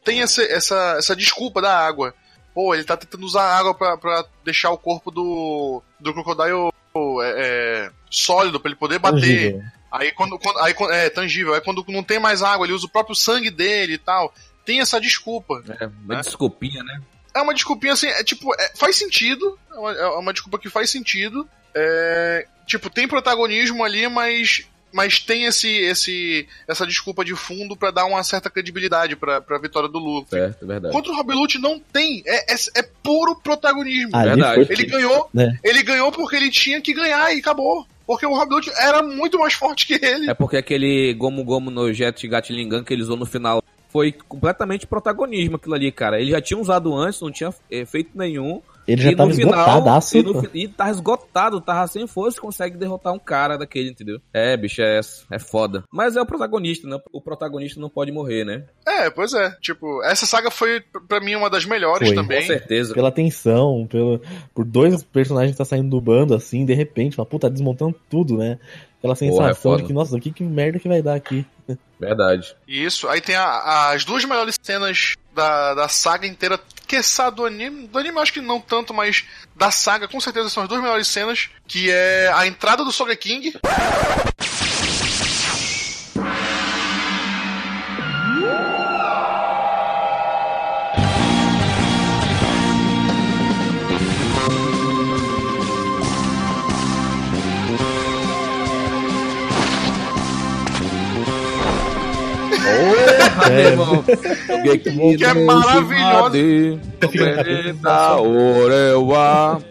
Speaker 3: tem essa, essa, essa desculpa da água. Pô, ele tá tentando usar água pra deixar o corpo do, do Crocodile é, é, sólido, pra ele poder bater. Aí quando, quando aí, é tangível. Aí quando não tem mais água, ele usa o próprio sangue dele e tal. Tem essa desculpa.
Speaker 1: É, uma
Speaker 3: É.
Speaker 1: desculpinha, né?
Speaker 3: É uma desculpinha assim, é tipo, é- faz sentido. É uma, é uma desculpa que faz sentido. É, tipo, tem protagonismo ali, mas. Mas tem esse, esse, essa desculpa de fundo pra dar uma certa credibilidade pra, pra vitória do Luffy.
Speaker 1: Certo, é verdade.
Speaker 3: Contra o Rob Lute não tem. É, é, é puro protagonismo.
Speaker 2: Ali
Speaker 1: Verdade.
Speaker 2: foi-
Speaker 3: Ele ganhou.
Speaker 2: né?
Speaker 3: Ele ganhou porque ele tinha que ganhar e acabou. Porque o Lute era muito mais forte que ele.
Speaker 1: É porque aquele Gomu Gomu no Jet Gatlingan que ele usou no final foi completamente protagonismo aquilo ali, cara. Ele já tinha usado antes, não tinha eh, feito nenhum.
Speaker 2: Ele já
Speaker 1: e
Speaker 2: tava
Speaker 1: final,
Speaker 2: esgotadaço.
Speaker 1: e, no, e tá esgotado, tava sem força, consegue derrotar um cara daquele, entendeu? É, bicho, é, é foda. Mas é o protagonista, né? O protagonista não pode morrer, né?
Speaker 3: É, pois é. Tipo, essa saga foi pra mim uma das melhores
Speaker 2: Foi.
Speaker 1: Com
Speaker 3: também.
Speaker 1: certeza.
Speaker 2: Pela tensão, pelo, por dois personagens que tá saindo do bando, assim, de repente, fala, puta, desmontando tudo, né? Aquela
Speaker 1: Porra, é
Speaker 2: sensação de que, nossa, o que, que merda que vai dar aqui?
Speaker 1: Verdade.
Speaker 3: Isso. Aí tem a- as duas melhores cenas da, da saga inteira que é do anime. Do anime eu acho que não tanto, mas da saga, com certeza são as duas melhores cenas, que é a entrada do Soga King. Oh!
Speaker 1: Porra, meu irmão.
Speaker 3: Que é maravilhoso.
Speaker 1: Da Orewa.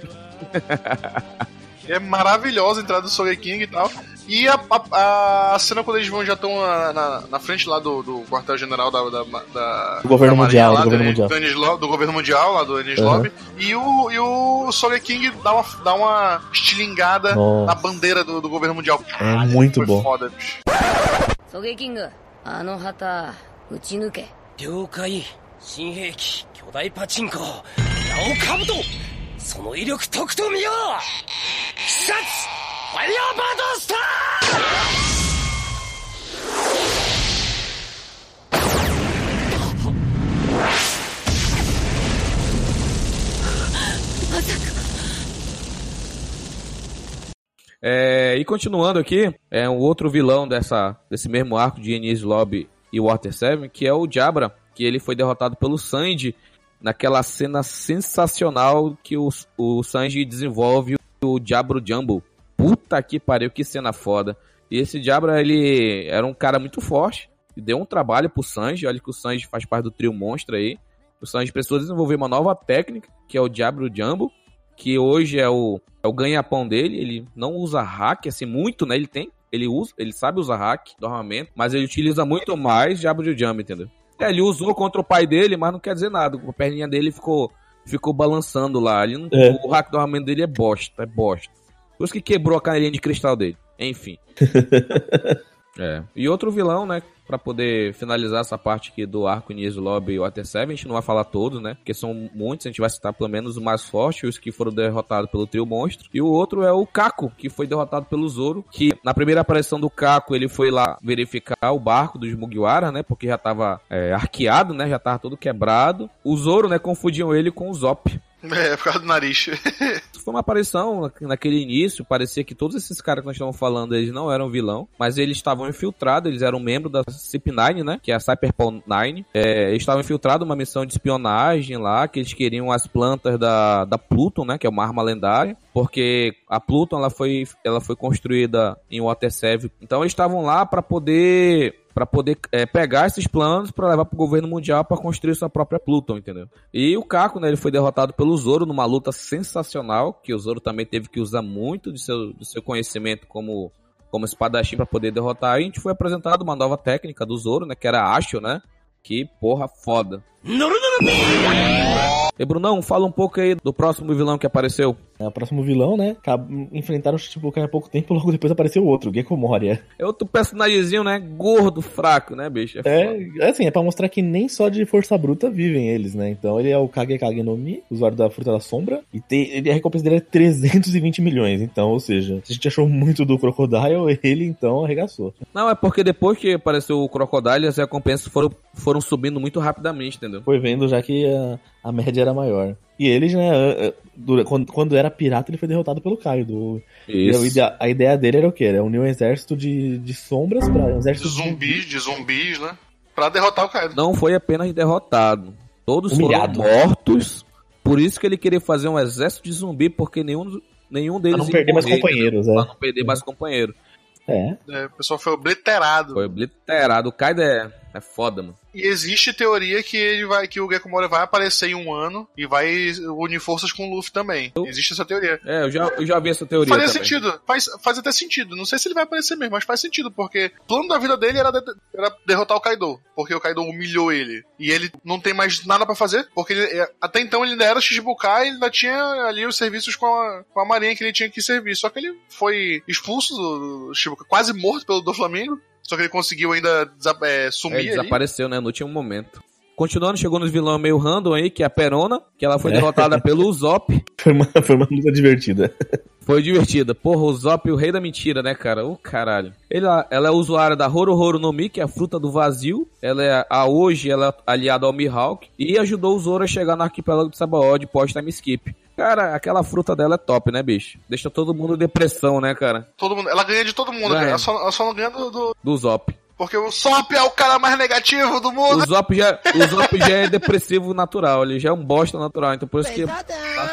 Speaker 3: É maravilhosa a entrada do Sogeking e tal. E a, a, a cena quando eles vão já estão na, na, na, frente lá do, do quartel-general da, da, da,
Speaker 2: do governo
Speaker 3: da
Speaker 2: mundial,
Speaker 3: lá,
Speaker 2: do governo mundial.
Speaker 3: Do, Enis, do governo mundial, lá do Enis uhum. Lobby. E o, e o Sogeking dá uma, dá uma estilingada
Speaker 2: Nossa.
Speaker 3: na bandeira do, do governo mundial.
Speaker 2: É muito
Speaker 3: Foi
Speaker 2: bom.
Speaker 3: foda, bicho.
Speaker 6: ソゲキングあの旗 撃ち抜け
Speaker 7: 了解新兵器巨大パチンコラオカブトその威力とくと見よう必殺ファイヤーバードスタ
Speaker 6: まさか
Speaker 1: É, e continuando aqui, é um outro vilão dessa, desse mesmo arco de Enies Lobby e Water 7, que é o Jabra, que ele foi derrotado pelo Sanji naquela cena sensacional que o, o Sanji desenvolve o Jabro Jumbo. Puta que pariu, que cena foda. E esse Jabra, ele era um cara muito forte, e deu um trabalho pro Sanji, olha que o Sanji faz parte do trio monstro aí. O Sanji precisou desenvolver uma nova técnica, que é o Jabro Jumbo, que hoje é o, é o ganha-pão dele. Ele não usa hack, assim, muito, né? Ele tem, ele usa, ele sabe usar hack do armamento, mas ele utiliza muito mais Jabro Jumbo, entendeu? É, ele usou contra o pai dele, mas não quer dizer nada. A perninha dele ficou, ficou balançando lá. Ele não,
Speaker 2: É.
Speaker 1: O hack do armamento dele é bosta, é bosta. Por isso que quebrou a canelinha de cristal dele. Enfim. É. E outro vilão, né? Pra poder finalizar essa parte aqui do arco Inies Lobby e Water 7, a gente não vai falar todos, né? Porque são muitos, a gente vai citar pelo menos os mais fortes, os que foram derrotados pelo trio monstro. E o outro é o Kako, que foi derrotado pelo Zoro, que na primeira aparição do Kako, ele foi lá verificar o barco dos Mugiwara, né? Porque já tava é, arqueado, né? Já tava todo quebrado. O Zoro, né? Confundiam ele com o Zop.
Speaker 3: É, por causa do nariz.
Speaker 1: Foi uma aparição na- naquele início, parecia que todos esses caras que nós estamos falando, eles não eram vilão, mas eles estavam infiltrados, eles eram membros da CIP9, né, que é a Cyberpol 9. É, eles estavam infiltrados numa missão de espionagem lá, que eles queriam as plantas da, da Pluton, né, que é uma arma lendária, porque a Pluton, ela foi, ela foi construída em Water 7. Então eles estavam lá para poder para poder é, pegar esses planos para levar pro governo mundial para construir sua própria Pluton, entendeu? E o Kako, né, ele foi derrotado pelo Zoro numa luta sensacional, que o Zoro também teve que usar muito do seu, do seu conhecimento como como espadachim para poder derrotar. E a gente foi apresentado uma nova técnica do Zoro, né, que era a Asho, né? Que porra foda. E Brunão, fala um pouco aí do próximo vilão que apareceu.
Speaker 2: É, o próximo vilão, né? Enfrentaram o Shichibukai há pouco tempo, logo depois apareceu outro, o Moria.
Speaker 1: É outro personagemzinho, né? Gordo, fraco, né, bicho? É foda.
Speaker 2: É, assim, é pra mostrar que nem só de força bruta vivem eles, né? Então ele é o Kage Kage no Mi, usuário da Fruta da Sombra, e tem, ele, a recompensa dele é 320 milhões. Então, ou seja, se a gente achou muito do Crocodile, ele então arregaçou.
Speaker 1: Não, é porque depois que apareceu o Crocodile, as recompensas foram, foram subindo muito rapidamente, entendeu?
Speaker 2: Foi vendo já que a, a média era maior. E ele, né, a- a- dura- quando, era pirata, ele foi derrotado pelo Kaido. E a ideia, a ideia dele era o quê? Era unir um exército de, de sombras pra um
Speaker 3: De
Speaker 2: exército
Speaker 3: zumbis, de zumbis, né? Pra derrotar o Kaido.
Speaker 1: Não foi apenas derrotado. Todos
Speaker 2: Humilhado.
Speaker 1: foram mortos. Por isso que ele queria fazer um exército de zumbi, porque nenhum, nenhum
Speaker 2: Pra
Speaker 1: deles
Speaker 2: não
Speaker 1: ia
Speaker 2: perder mais companheiros,
Speaker 1: Pra
Speaker 2: é.
Speaker 1: não perder mais companheiro.
Speaker 2: É.
Speaker 3: É, o pessoal foi obliterado.
Speaker 1: Foi obliterado. O Kaido é, é foda, mano.
Speaker 3: E existe teoria que ele vai, que o Gekko Moria vai aparecer em um ano e vai unir forças com o Luffy também. Existe essa teoria.
Speaker 1: É, eu já, eu já vi essa teoria também.
Speaker 3: sentido, faz, faz até sentido. Não sei se ele vai aparecer mesmo, mas faz sentido, porque o plano da vida dele era, de- era derrotar o Kaido, porque o Kaido humilhou ele. E ele não tem mais nada pra fazer, porque ele- é, até então ele ainda era Shichibukai, ele ainda tinha ali os serviços com a, com a marinha que ele tinha que servir. Só que ele foi expulso do, do Shichibukai, quase morto pelo do Flamengo. Só que ele conseguiu ainda desa- é,
Speaker 1: É,
Speaker 3: sumir ali.
Speaker 1: desapareceu, né, no último momento. Continuando, chegou nos vilão meio random aí, que é a Perona, que ela foi
Speaker 2: É.
Speaker 1: derrotada pelo Zop.
Speaker 2: Foi uma, foi uma luta divertida.
Speaker 1: Foi divertida. Porra, o Zop, o rei da mentira, né, cara? Ô, caralho. Ele, ela é usuária da Horo Horo no Mi, que é a fruta do vazio. Ela é, a hoje, ela é aliada ao Mihawk. E ajudou o Zoro a chegar no arquipélago de Sabaody pós-time skip. Cara, aquela fruta dela é top, né, bicho? Deixa todo mundo em depressão, né, cara?
Speaker 3: Todo mundo, ela ganha de todo mundo,
Speaker 1: Ganha.
Speaker 3: cara. Ela só, ela só não ganha do, do-
Speaker 1: Do Zop.
Speaker 3: Porque o Sop é o cara mais negativo do mundo.
Speaker 1: O Zop já, o Zop já é depressivo natural. Ele já é um bosta natural. Então por isso que tá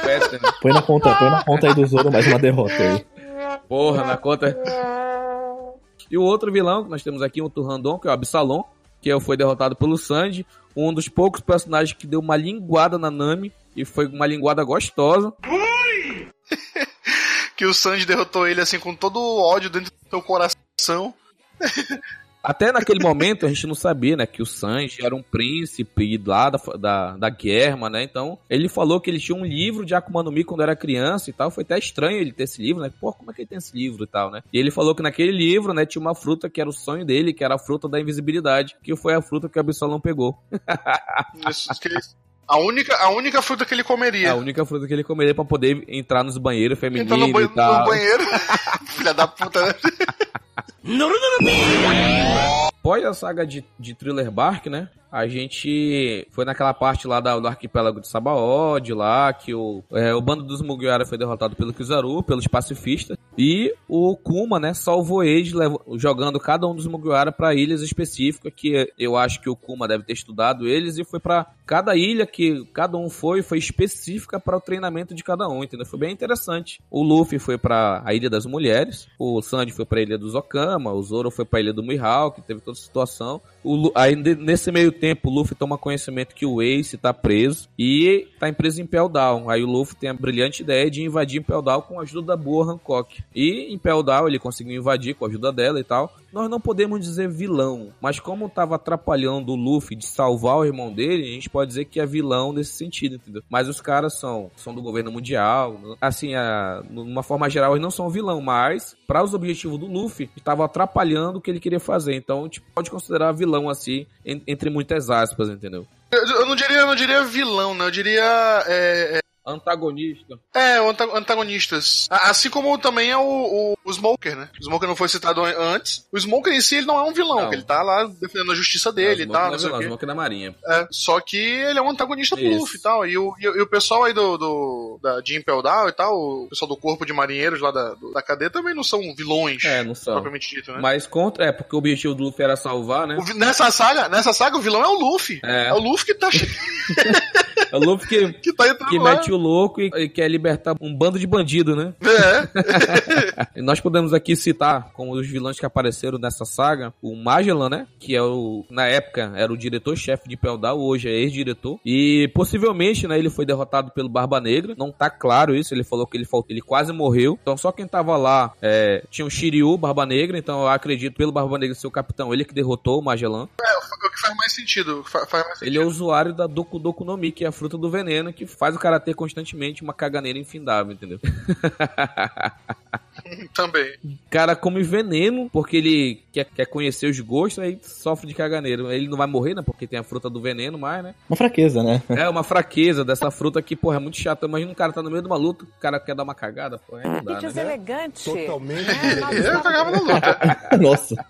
Speaker 1: perto, né?
Speaker 2: Põe na conta, põe na conta aí do Zoro mais uma derrota aí.
Speaker 1: Porra, na conta. E o outro vilão que nós temos aqui, outro random, que é o Absalom. que foi derrotado pelo Sanji, um dos poucos personagens que deu uma linguada na Nami, e foi uma linguada gostosa.
Speaker 3: que o Sanji derrotou ele assim com todo o ódio dentro do seu coração.
Speaker 1: Até naquele momento a gente não sabia, né, que o Sanji era um príncipe lá da, da, da Guerma, né? Então, ele falou que ele tinha um livro de Akuma no Mi quando era criança e tal. Foi até estranho ele ter esse livro, né? Pô, como é que ele tem esse livro e tal, né? E ele falou que naquele livro, né, tinha uma fruta que era o sonho dele, que era a fruta da invisibilidade, que foi a fruta que o Absolão pegou.
Speaker 3: Isso, que ele- a, única, a única fruta que ele
Speaker 1: É
Speaker 3: comeria.
Speaker 1: a única fruta que ele comeria pra poder entrar nos banheiros femininos
Speaker 3: no, banho-
Speaker 1: e tal.
Speaker 3: no banheiro. Filha da puta, né?
Speaker 1: Após a saga de, de Thriller Bark, né? A gente foi naquela parte lá da- do arquipélago de Sabaody, lá, que o, é, o bando dos Mugiwara foi derrotado pelo Kizaru, pelos pacifistas. E o Kuma, né, salvou eles, levo- jogando cada um dos Mugiwara para ilhas específicas, que eu acho que o Kuma deve ter estudado eles, e foi para cada ilha que cada um foi, foi específica para o treinamento de cada um, entendeu? Foi bem interessante. O Luffy foi para a Ilha das Mulheres, o Sanji foi para a Ilha dos Okama, o Zoro foi para a Ilha do Mihawk, teve toda a situação. O aí nesse meio tempo, o Luffy toma conhecimento que o Ace tá preso e tá preso em Impel Down. Aí o Luffy tem a brilhante ideia de invadir Impel Down com a ajuda da boa Hancock. E Impel Down ele conseguiu invadir com a ajuda dela e tal. Nós não podemos dizer vilão, mas como tava atrapalhando o Luffy de salvar o irmão dele, a gente pode dizer que é vilão nesse sentido, entendeu? Mas os caras são, são do governo mundial, assim, a, numa forma geral, eles não são vilão, mas para os objetivos do Luffy, estavam atrapalhando o que ele queria fazer. Então, a gente pode considerar vilão assim, en- entre muitas aspas, entendeu?
Speaker 3: Eu, eu não diria, eu não diria vilão, né? Eu diria. É,
Speaker 1: Antagonista.
Speaker 3: é, é, anta- antagonistas. Assim como também é o, o, o Smoker, né? O Smoker não foi citado an- antes. O Smoker em si ele não é um vilão,
Speaker 1: Não.
Speaker 3: ele tá lá defendendo a justiça dele e
Speaker 1: Smoke
Speaker 3: tal,
Speaker 1: não
Speaker 3: não
Speaker 1: é
Speaker 3: o
Speaker 1: vilão,
Speaker 3: quê.
Speaker 1: Smoke é da marinha.
Speaker 3: É, só que ele é um antagonista pro
Speaker 1: Isso.
Speaker 3: Luffy e tal. E o, e, o- e o pessoal aí do, do da, de Impel Down e tal, o pessoal do corpo de marinheiros lá da, do- da cadeia também não são vilões,
Speaker 1: É, não são.
Speaker 3: propriamente dito, né?
Speaker 1: Mas contra, é, porque o objetivo do Luffy era salvar, né?
Speaker 3: O nessa, saga, nessa saga, o vilão é o Luffy.
Speaker 1: É.
Speaker 3: É, o Luffy que tá,
Speaker 1: É o Luffy que,
Speaker 3: que tá
Speaker 1: que mete o louco e, e quer libertar um bando de bandido, né?
Speaker 3: É.
Speaker 1: E nós podemos aqui citar como os vilões que apareceram nessa saga, o Magellan, né? Que é o, na época, era o diretor-chefe de Peldal, hoje é ex-diretor. E possivelmente, né, ele foi derrotado pelo Barba Negra. Não tá claro isso, ele falou que ele, faltou, ele quase morreu. Então só quem tava lá é, tinha o Shiryu, Barba Negra. Então eu acredito, pelo Barba Negra ser o capitão, ele que derrotou o Magellan.
Speaker 3: o que faz mais sentido. fa- Faz mais
Speaker 1: Ele é o usuário da Doku Doku no Mi, que é a fruta do veneno, que faz o cara ter constantemente uma caganeira infindável, entendeu?
Speaker 3: também.
Speaker 1: O cara come veneno porque ele quer, quer conhecer os gostos, aí sofre de caganeiro. Ele não vai morrer, né? Porque tem a fruta do veneno mais, né?
Speaker 2: Uma fraqueza, né?
Speaker 1: É uma fraqueza dessa fruta que, porra, é muito chata. Imagina um cara tá no meio de uma luta, o cara quer dar uma cagada, porra, aí não dá,
Speaker 8: Pitches
Speaker 1: né?
Speaker 8: elegante.
Speaker 5: Totalmente
Speaker 8: É,
Speaker 3: Eu cagava na luta.
Speaker 2: Nossa.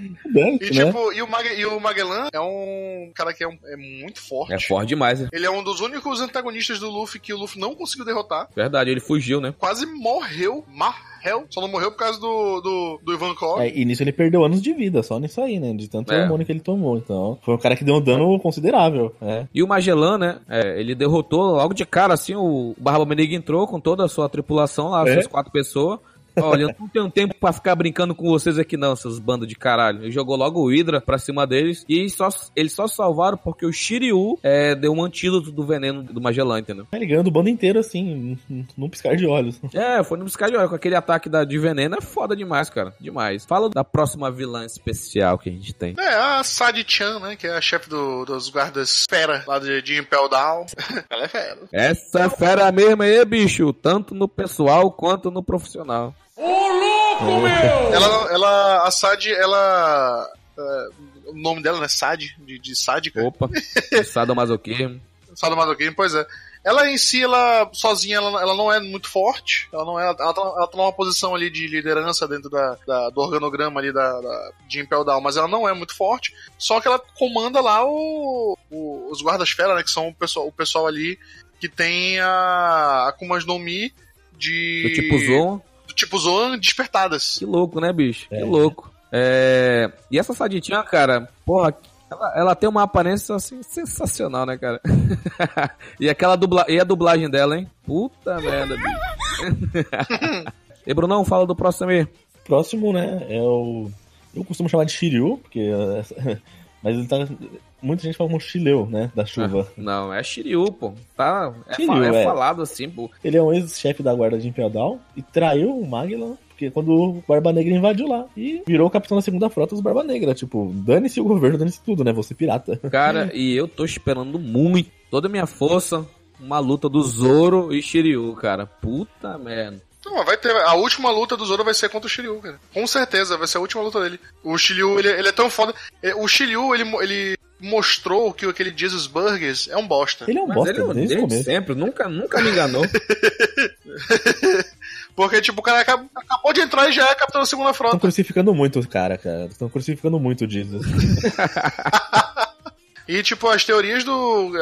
Speaker 3: E,
Speaker 2: Dante, né?
Speaker 3: tipo, e, o Mag e o Magellan é um cara que é, um- é muito forte.
Speaker 1: É forte demais, né?
Speaker 3: Ele é um dos únicos antagonistas do Luffy que o Luffy não conseguiu derrotar.
Speaker 1: Verdade, ele fugiu, né?
Speaker 3: Quase morreu, morreu. Só não morreu por causa do, do, do Ivan Kov.
Speaker 2: É, e nisso ele perdeu anos de vida, só nisso aí, né? De tanto
Speaker 1: É.
Speaker 2: hormônio que ele tomou. Então, foi um cara que deu um dano considerável. É.
Speaker 1: E o Magellan, né? é, ele derrotou logo de cara, assim, o Barba Negra entrou com toda a sua tripulação lá,
Speaker 2: É?
Speaker 1: suas quatro pessoas. Olha, eu não tenho tempo pra ficar brincando com vocês aqui não, seus bandos de caralho. Ele jogou logo o Hydra pra cima deles e só, eles só salvaram porque o Shiryu é, deu um antídoto do veneno do Magellan, entendeu?
Speaker 2: Ele ganhou do bando inteiro, assim, num- num piscar de olhos.
Speaker 1: É, foi no piscar de olho, com aquele ataque da, de veneno é foda demais, cara. Demais. Fala da próxima vilã especial que a gente tem.
Speaker 3: É, a Sadi-chan, né? Que é a chefe do- dos guardas fera lá de, de Impel Down. Ela é fera.
Speaker 1: Essa é fera mesmo aí, bicho. Tanto no pessoal quanto no profissional.
Speaker 3: Ela, ela, a Sad, ela. é, o nome dela, né? Sad, de, de sádica.
Speaker 1: Opa, sadomasoquismo.
Speaker 3: Sadomasoquismo, pois é. Ela em si, ela sozinha, ela, ela não é muito forte. Ela não é. Ela tá, ela tá numa posição ali de liderança dentro da, da- do organograma ali da, da- de Impel Down, mas ela não é muito forte. Só que ela comanda lá o, o- os guardas-fera, né? Que são o pessoal, o pessoal ali que tem a Akumas no Mi de.
Speaker 1: Do tipo Zoan.
Speaker 3: Tipo Zoan despertadas.
Speaker 1: Que louco, né, bicho? Que louco. É... E essa Saditinha, cara, porra, ela, ela tem uma aparência assim sensacional, né, cara? e aquela dubla... e a dublagem dela, hein? Puta merda, bicho. e Brunão, fala do próximo aí.
Speaker 2: Próximo, né, é o Eu costumo chamar de Shiryu, porque. Mas ele tá. Muita gente fala como Shileu, né? Da chuva.
Speaker 1: Não, é Shiryu, pô. Tá, é,
Speaker 2: Shiryu,
Speaker 1: é
Speaker 2: é.
Speaker 1: falado assim, pô.
Speaker 2: Ele é um ex-chefe da guarda de Impel Down e traiu o Magellan. Porque quando o Barba Negra invadiu lá e virou o capitão da segunda frota dos Barba Negra. Tipo, dane-se o governo, dane-se tudo, né? Você pirata.
Speaker 1: Cara, e eu tô esperando muito, toda a minha força, uma luta do Zoro e Shiryu, cara. Puta merda.
Speaker 3: Não, vai ter. A última luta do Zoro vai ser contra o Shiryu, cara. Com certeza, vai ser a última luta dele. O Shiryu, ele, ele é tão foda. É, O Shiryu, ele, ele mostrou que aquele Jesus Burgers é um bosta.
Speaker 2: Ele é um
Speaker 1: Mas
Speaker 2: bosta
Speaker 1: ele,
Speaker 2: desde o
Speaker 1: desde
Speaker 2: começo.
Speaker 1: sempre, nunca, nunca me enganou.
Speaker 3: Porque, tipo, o cara acab- acabou de entrar e já é capitão da segunda
Speaker 2: Estão
Speaker 3: frota.
Speaker 2: crucificando muito o cara, cara. Estão crucificando muito o Jesus.
Speaker 3: E, tipo, as teorias do.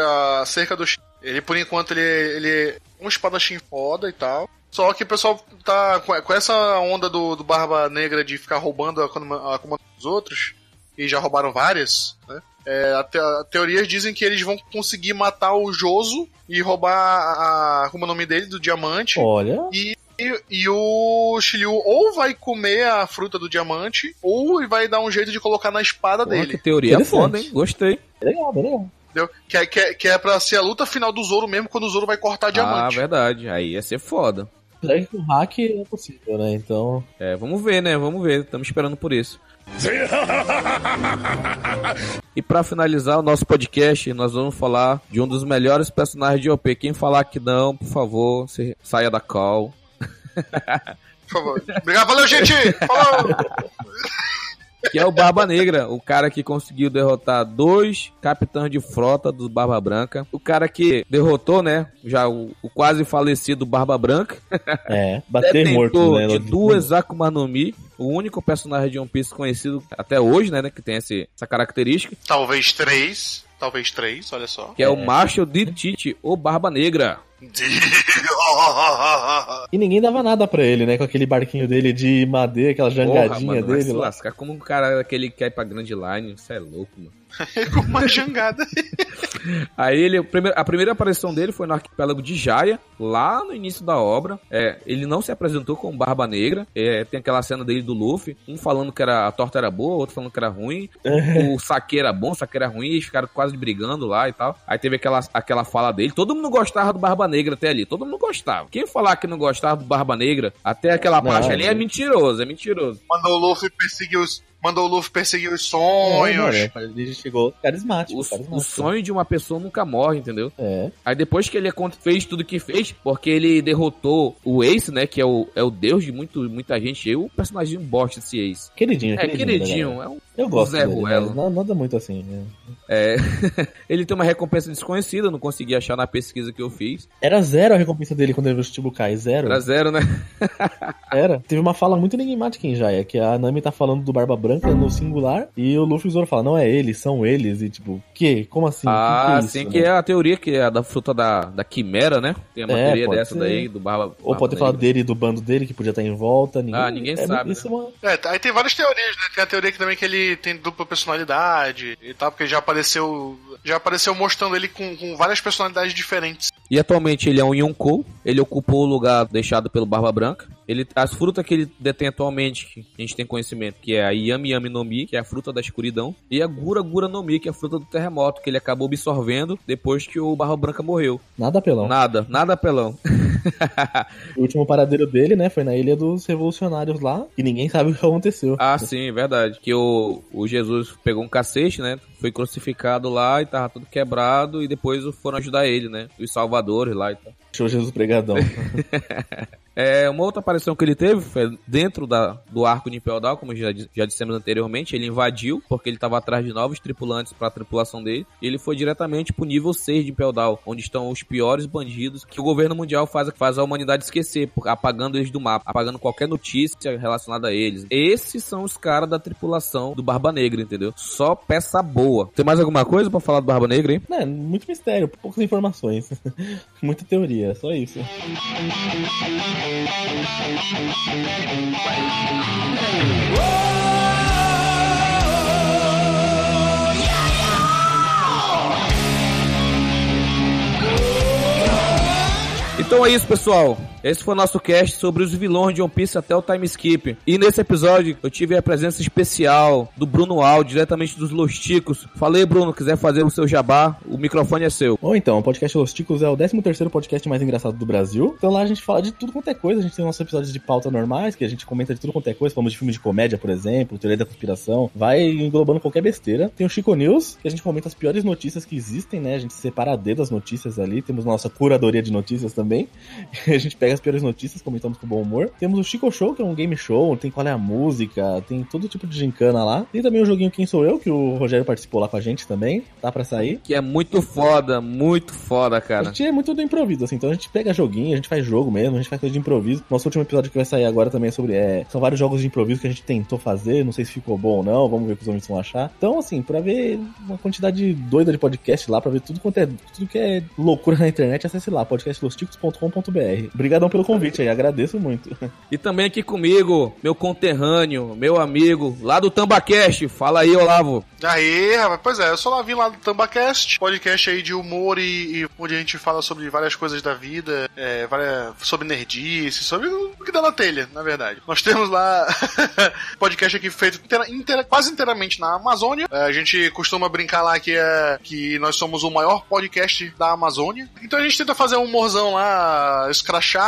Speaker 3: acerca do. Ele, por enquanto, ele, ele é um espadachim foda e tal. Só que o pessoal tá com, essa onda do, do Barba Negra de ficar roubando a, a Akuma dos outros, e já roubaram várias, né? É, a te- a teorias dizem que eles vão conseguir matar o Joso e roubar a, como é o nome dele, do diamante.
Speaker 2: Olha,
Speaker 3: E, e, e o Shiryu ou vai comer a fruta do diamante, ou vai dar um jeito de colocar na espada
Speaker 1: Porra,
Speaker 3: dele.
Speaker 1: que teoria foda, hein? Gostei.
Speaker 2: é legal, é legal.
Speaker 3: Entendeu? Que, é, que, é, que é pra ser a luta final do Zoro mesmo, quando o Zoro vai cortar
Speaker 1: Ah,
Speaker 3: diamante.
Speaker 1: verdade. Aí ia ser foda.
Speaker 2: Apesar que com hack é possível, né? Então.
Speaker 1: É, vamos ver, né? Vamos ver. Estamos esperando por isso. e pra finalizar o nosso podcast, nós vamos falar de um dos melhores personagens de OP. Quem falar que não, por favor, saia da call.
Speaker 3: Por favor. Obrigado, valeu, gente! Falou!
Speaker 1: Que é o Barba Negra, o cara que conseguiu derrotar dois capitães de frota dos Barba Branca. O cara que derrotou, né? Já o, o quase falecido Barba Branca.
Speaker 2: É, bater morto, né?
Speaker 1: de duas Akuma no Mi. O único personagem de One Piece conhecido até hoje, né? Que tem esse- essa característica.
Speaker 3: Talvez três. Talvez três, olha só.
Speaker 1: Que é, o Marshall de Tite, o Barba Negra.
Speaker 2: E ninguém dava nada pra ele, né? Com aquele barquinho dele de madeira, aquela
Speaker 1: Porra,
Speaker 2: jangadinha
Speaker 1: mano, vai se
Speaker 2: dele
Speaker 1: lascar. Como um cara aquele que ir pra Grand Line. Isso é louco, mano.
Speaker 3: Com uma jangada.
Speaker 1: Aí ele, a primeira aparição dele foi no arquipélago de Jaya, lá no início da obra. É, ele não se apresentou como Barba Negra. É, tem aquela cena dele do Luffy, um falando que era, a torta era boa, outro falando que era ruim. o saque era bom, o saque era ruim, e eles ficaram quase brigando lá e tal. Aí teve aquela, aquela fala dele. Todo mundo gostava do Barba Negra até ali, todo mundo gostava. Quem falar que não gostava do Barba Negra, até aquela
Speaker 2: Não,
Speaker 1: parte ali, é mentiroso, é mentiroso.
Speaker 3: Mandou o Luffy perseguir os. Mandou o Luffy perseguir os
Speaker 2: É,
Speaker 3: sonhos.
Speaker 2: mano, é, ele chegou carismático,
Speaker 1: O,
Speaker 2: carismático.
Speaker 1: o sonho de uma pessoa nunca morre, entendeu?
Speaker 2: É.
Speaker 1: Aí depois que ele fez tudo que fez, porque ele derrotou o Ace, né? Que é o, é o deus de muito, muita gente. Eu, o personagem bosta desse Ace.
Speaker 2: Queridinho,
Speaker 1: É,
Speaker 2: queridinho.
Speaker 1: queridinho. É um,
Speaker 2: Eu gosto
Speaker 1: Zé
Speaker 2: dele,
Speaker 1: Ruelo.
Speaker 2: mas não- nada muito assim. né?
Speaker 1: é... ele tem uma recompensa desconhecida, não consegui achar na pesquisa que eu fiz.
Speaker 2: Era zero a recompensa dele quando ele viu o Chichibukai, zero.
Speaker 1: Era zero, né?
Speaker 2: Era. Teve uma fala muito enigmática em Jaya, que a Nami tá falando do Barba Branca no singular, e o Luffy e o Zoro falam, não é eles, são eles, e tipo, que? Como assim?
Speaker 1: ah,
Speaker 2: que que é
Speaker 1: sim,
Speaker 2: isso,
Speaker 1: que
Speaker 2: né?
Speaker 1: é a teoria que é a da fruta da, da quimera, né? Tem uma
Speaker 2: É,
Speaker 1: teoria dessa
Speaker 2: ser.
Speaker 1: daí, do Barba.
Speaker 2: Ou
Speaker 1: Barba
Speaker 2: pode ter falado
Speaker 1: Negra.
Speaker 2: dele e do bando dele, que podia estar em volta. Ninguém,
Speaker 1: Ah, ninguém
Speaker 2: é,
Speaker 1: sabe,
Speaker 2: Isso é uma...
Speaker 3: É, aí tem várias teorias, né? Tem a teoria que também que ele tem dupla personalidade e tal, porque já apareceu. Já apareceu mostrando ele com, com várias personalidades diferentes.
Speaker 1: E atualmente ele é um Yonkou, ele ocupou o lugar deixado pelo Barba Branca. Ele, as frutas que ele detém atualmente, que a gente tem conhecimento, que é a Yami Yami no Mi, que é a fruta da escuridão, e a Gura Gura no Mi, que é a fruta do terremoto, que ele acabou absorvendo depois que o Barba Branca morreu.
Speaker 2: Nada apelão.
Speaker 1: Nada, nada apelão.
Speaker 2: O último paradeiro dele, né, foi na Ilha dos Revolucionários lá, e ninguém sabe o que aconteceu.
Speaker 1: ah, sim, verdade. Que o, o Jesus pegou um cacete, né? Foi crucificado lá e tava tudo quebrado, e depois foram ajudar ele, né? Os salvadores lá e tal.
Speaker 2: Show Jesus Pregadão.
Speaker 1: É, uma outra aparição que ele teve foi dentro da, do arco de Impel Down, como já, já dissemos anteriormente. Ele invadiu, porque ele estava atrás de novos tripulantes para a tripulação dele. E ele foi diretamente pro nível 6 de Impel Down, onde estão os piores bandidos que o governo mundial faz, faz a humanidade esquecer, apagando eles do mapa, apagando qualquer notícia relacionada a eles. Esses são os caras da tripulação do Barba Negra, entendeu? Só peça boa. Tem mais alguma coisa para falar do Barba Negra, hein?
Speaker 2: É, muito mistério, poucas informações. Muita teoria, só isso.
Speaker 1: Então é isso, pessoal. Esse foi o nosso cast sobre os vilões de One Piece até o time skip. E nesse episódio eu tive a presença especial do Bruno Al, diretamente dos Los Ticos. Falei, Bruno, quiser fazer o seu jabá, o microfone é seu.
Speaker 2: Ou então, o podcast Los Ticos é o 13 terceiro podcast mais engraçado do Brasil. Então lá a gente fala de tudo quanto é coisa. A gente tem nossos episódios de pauta normais, que a gente comenta de tudo quanto é coisa. Falamos de filmes de comédia, por exemplo, teoria da conspiração. Vai englobando qualquer besteira. Tem o Chico News, que a gente comenta as piores notícias que existem, né? A gente separa a dedo as notícias ali. Temos nossa curadoria de notícias também. a gente pega as piores notícias, comentamos com bom humor. Temos o Chico Show, que é um game show, tem qual é a música, tem todo tipo de gincana lá. Tem também o joguinho Quem Sou Eu, que o Rogério participou lá com a gente também. Tá pra sair.
Speaker 1: Que é muito foda, muito foda,
Speaker 2: A
Speaker 1: cara.
Speaker 2: gente é muito do improviso, assim, então a gente pega joguinho, a gente faz jogo mesmo, a gente faz coisa de improviso. Nosso último episódio que vai sair agora também é sobre. É, são vários jogos de improviso que a gente tentou fazer, não sei se ficou bom ou não, vamos ver o que os homens vão achar. Então, assim, pra ver uma quantidade doida de podcast lá, pra ver tudo quanto é tudo que é loucura na internet, acesse lá, podcastlosticos.com.br. Obrigadão pelo convite aí, agradeço muito.
Speaker 1: E também aqui comigo, meu conterrâneo, meu amigo, lá do Tambacast. Fala aí, Olavo.
Speaker 3: Aí, rapaz, pois é, eu sou Lavinho lá do Tambacast, podcast aí de humor e, e onde a gente fala sobre várias coisas da vida, é, várias, sobre nerdice, sobre o que dá na telha, na verdade. Nós temos lá podcast aqui feito inteira- inteira- quase inteiramente na Amazônia. É, a gente costuma brincar lá que, é, que nós somos o maior podcast da Amazônia. Então a gente tenta fazer um humorzão lá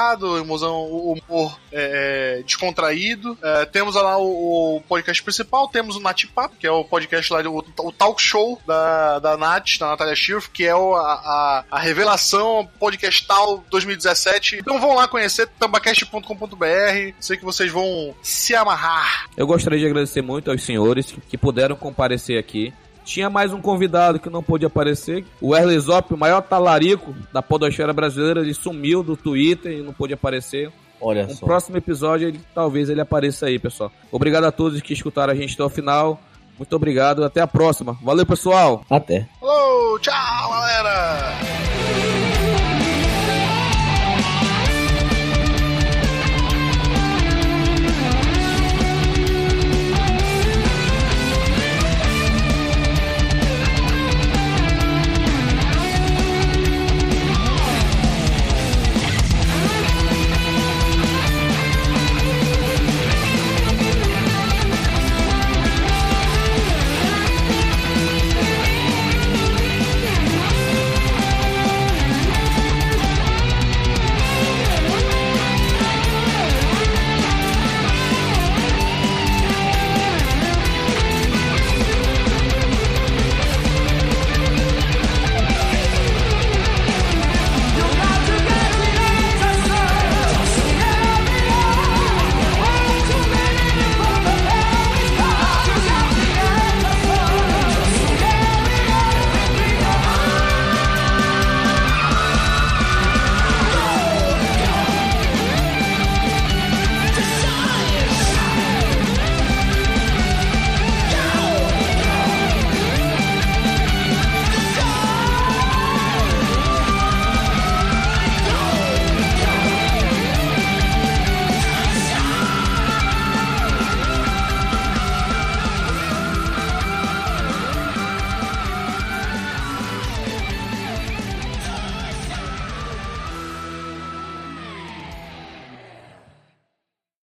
Speaker 3: escrachado, humorzão, humor é, descontraído. É, temos lá o, o podcast principal, temos o Natipap, que é o podcast lá, o, o talk show da, da Nath, da Natália Schirf, que é o, a, a revelação podcastal 2017. Então vão lá conhecer tambacast.com.br. Sei que vocês vão se amarrar.
Speaker 1: Eu gostaria de agradecer muito aos senhores que puderam comparecer aqui. Tinha mais um convidado que não pôde aparecer. O Erle Zop, o maior talarico da podosfera brasileira, ele sumiu do Twitter e não pôde aparecer.
Speaker 2: Olha
Speaker 1: No
Speaker 2: só.
Speaker 1: próximo episódio, ele, talvez ele apareça aí, pessoal. Obrigado a todos que escutaram a gente até o final. Muito obrigado, até a próxima. Valeu, pessoal!
Speaker 2: Até.
Speaker 3: Falou, tchau, galera!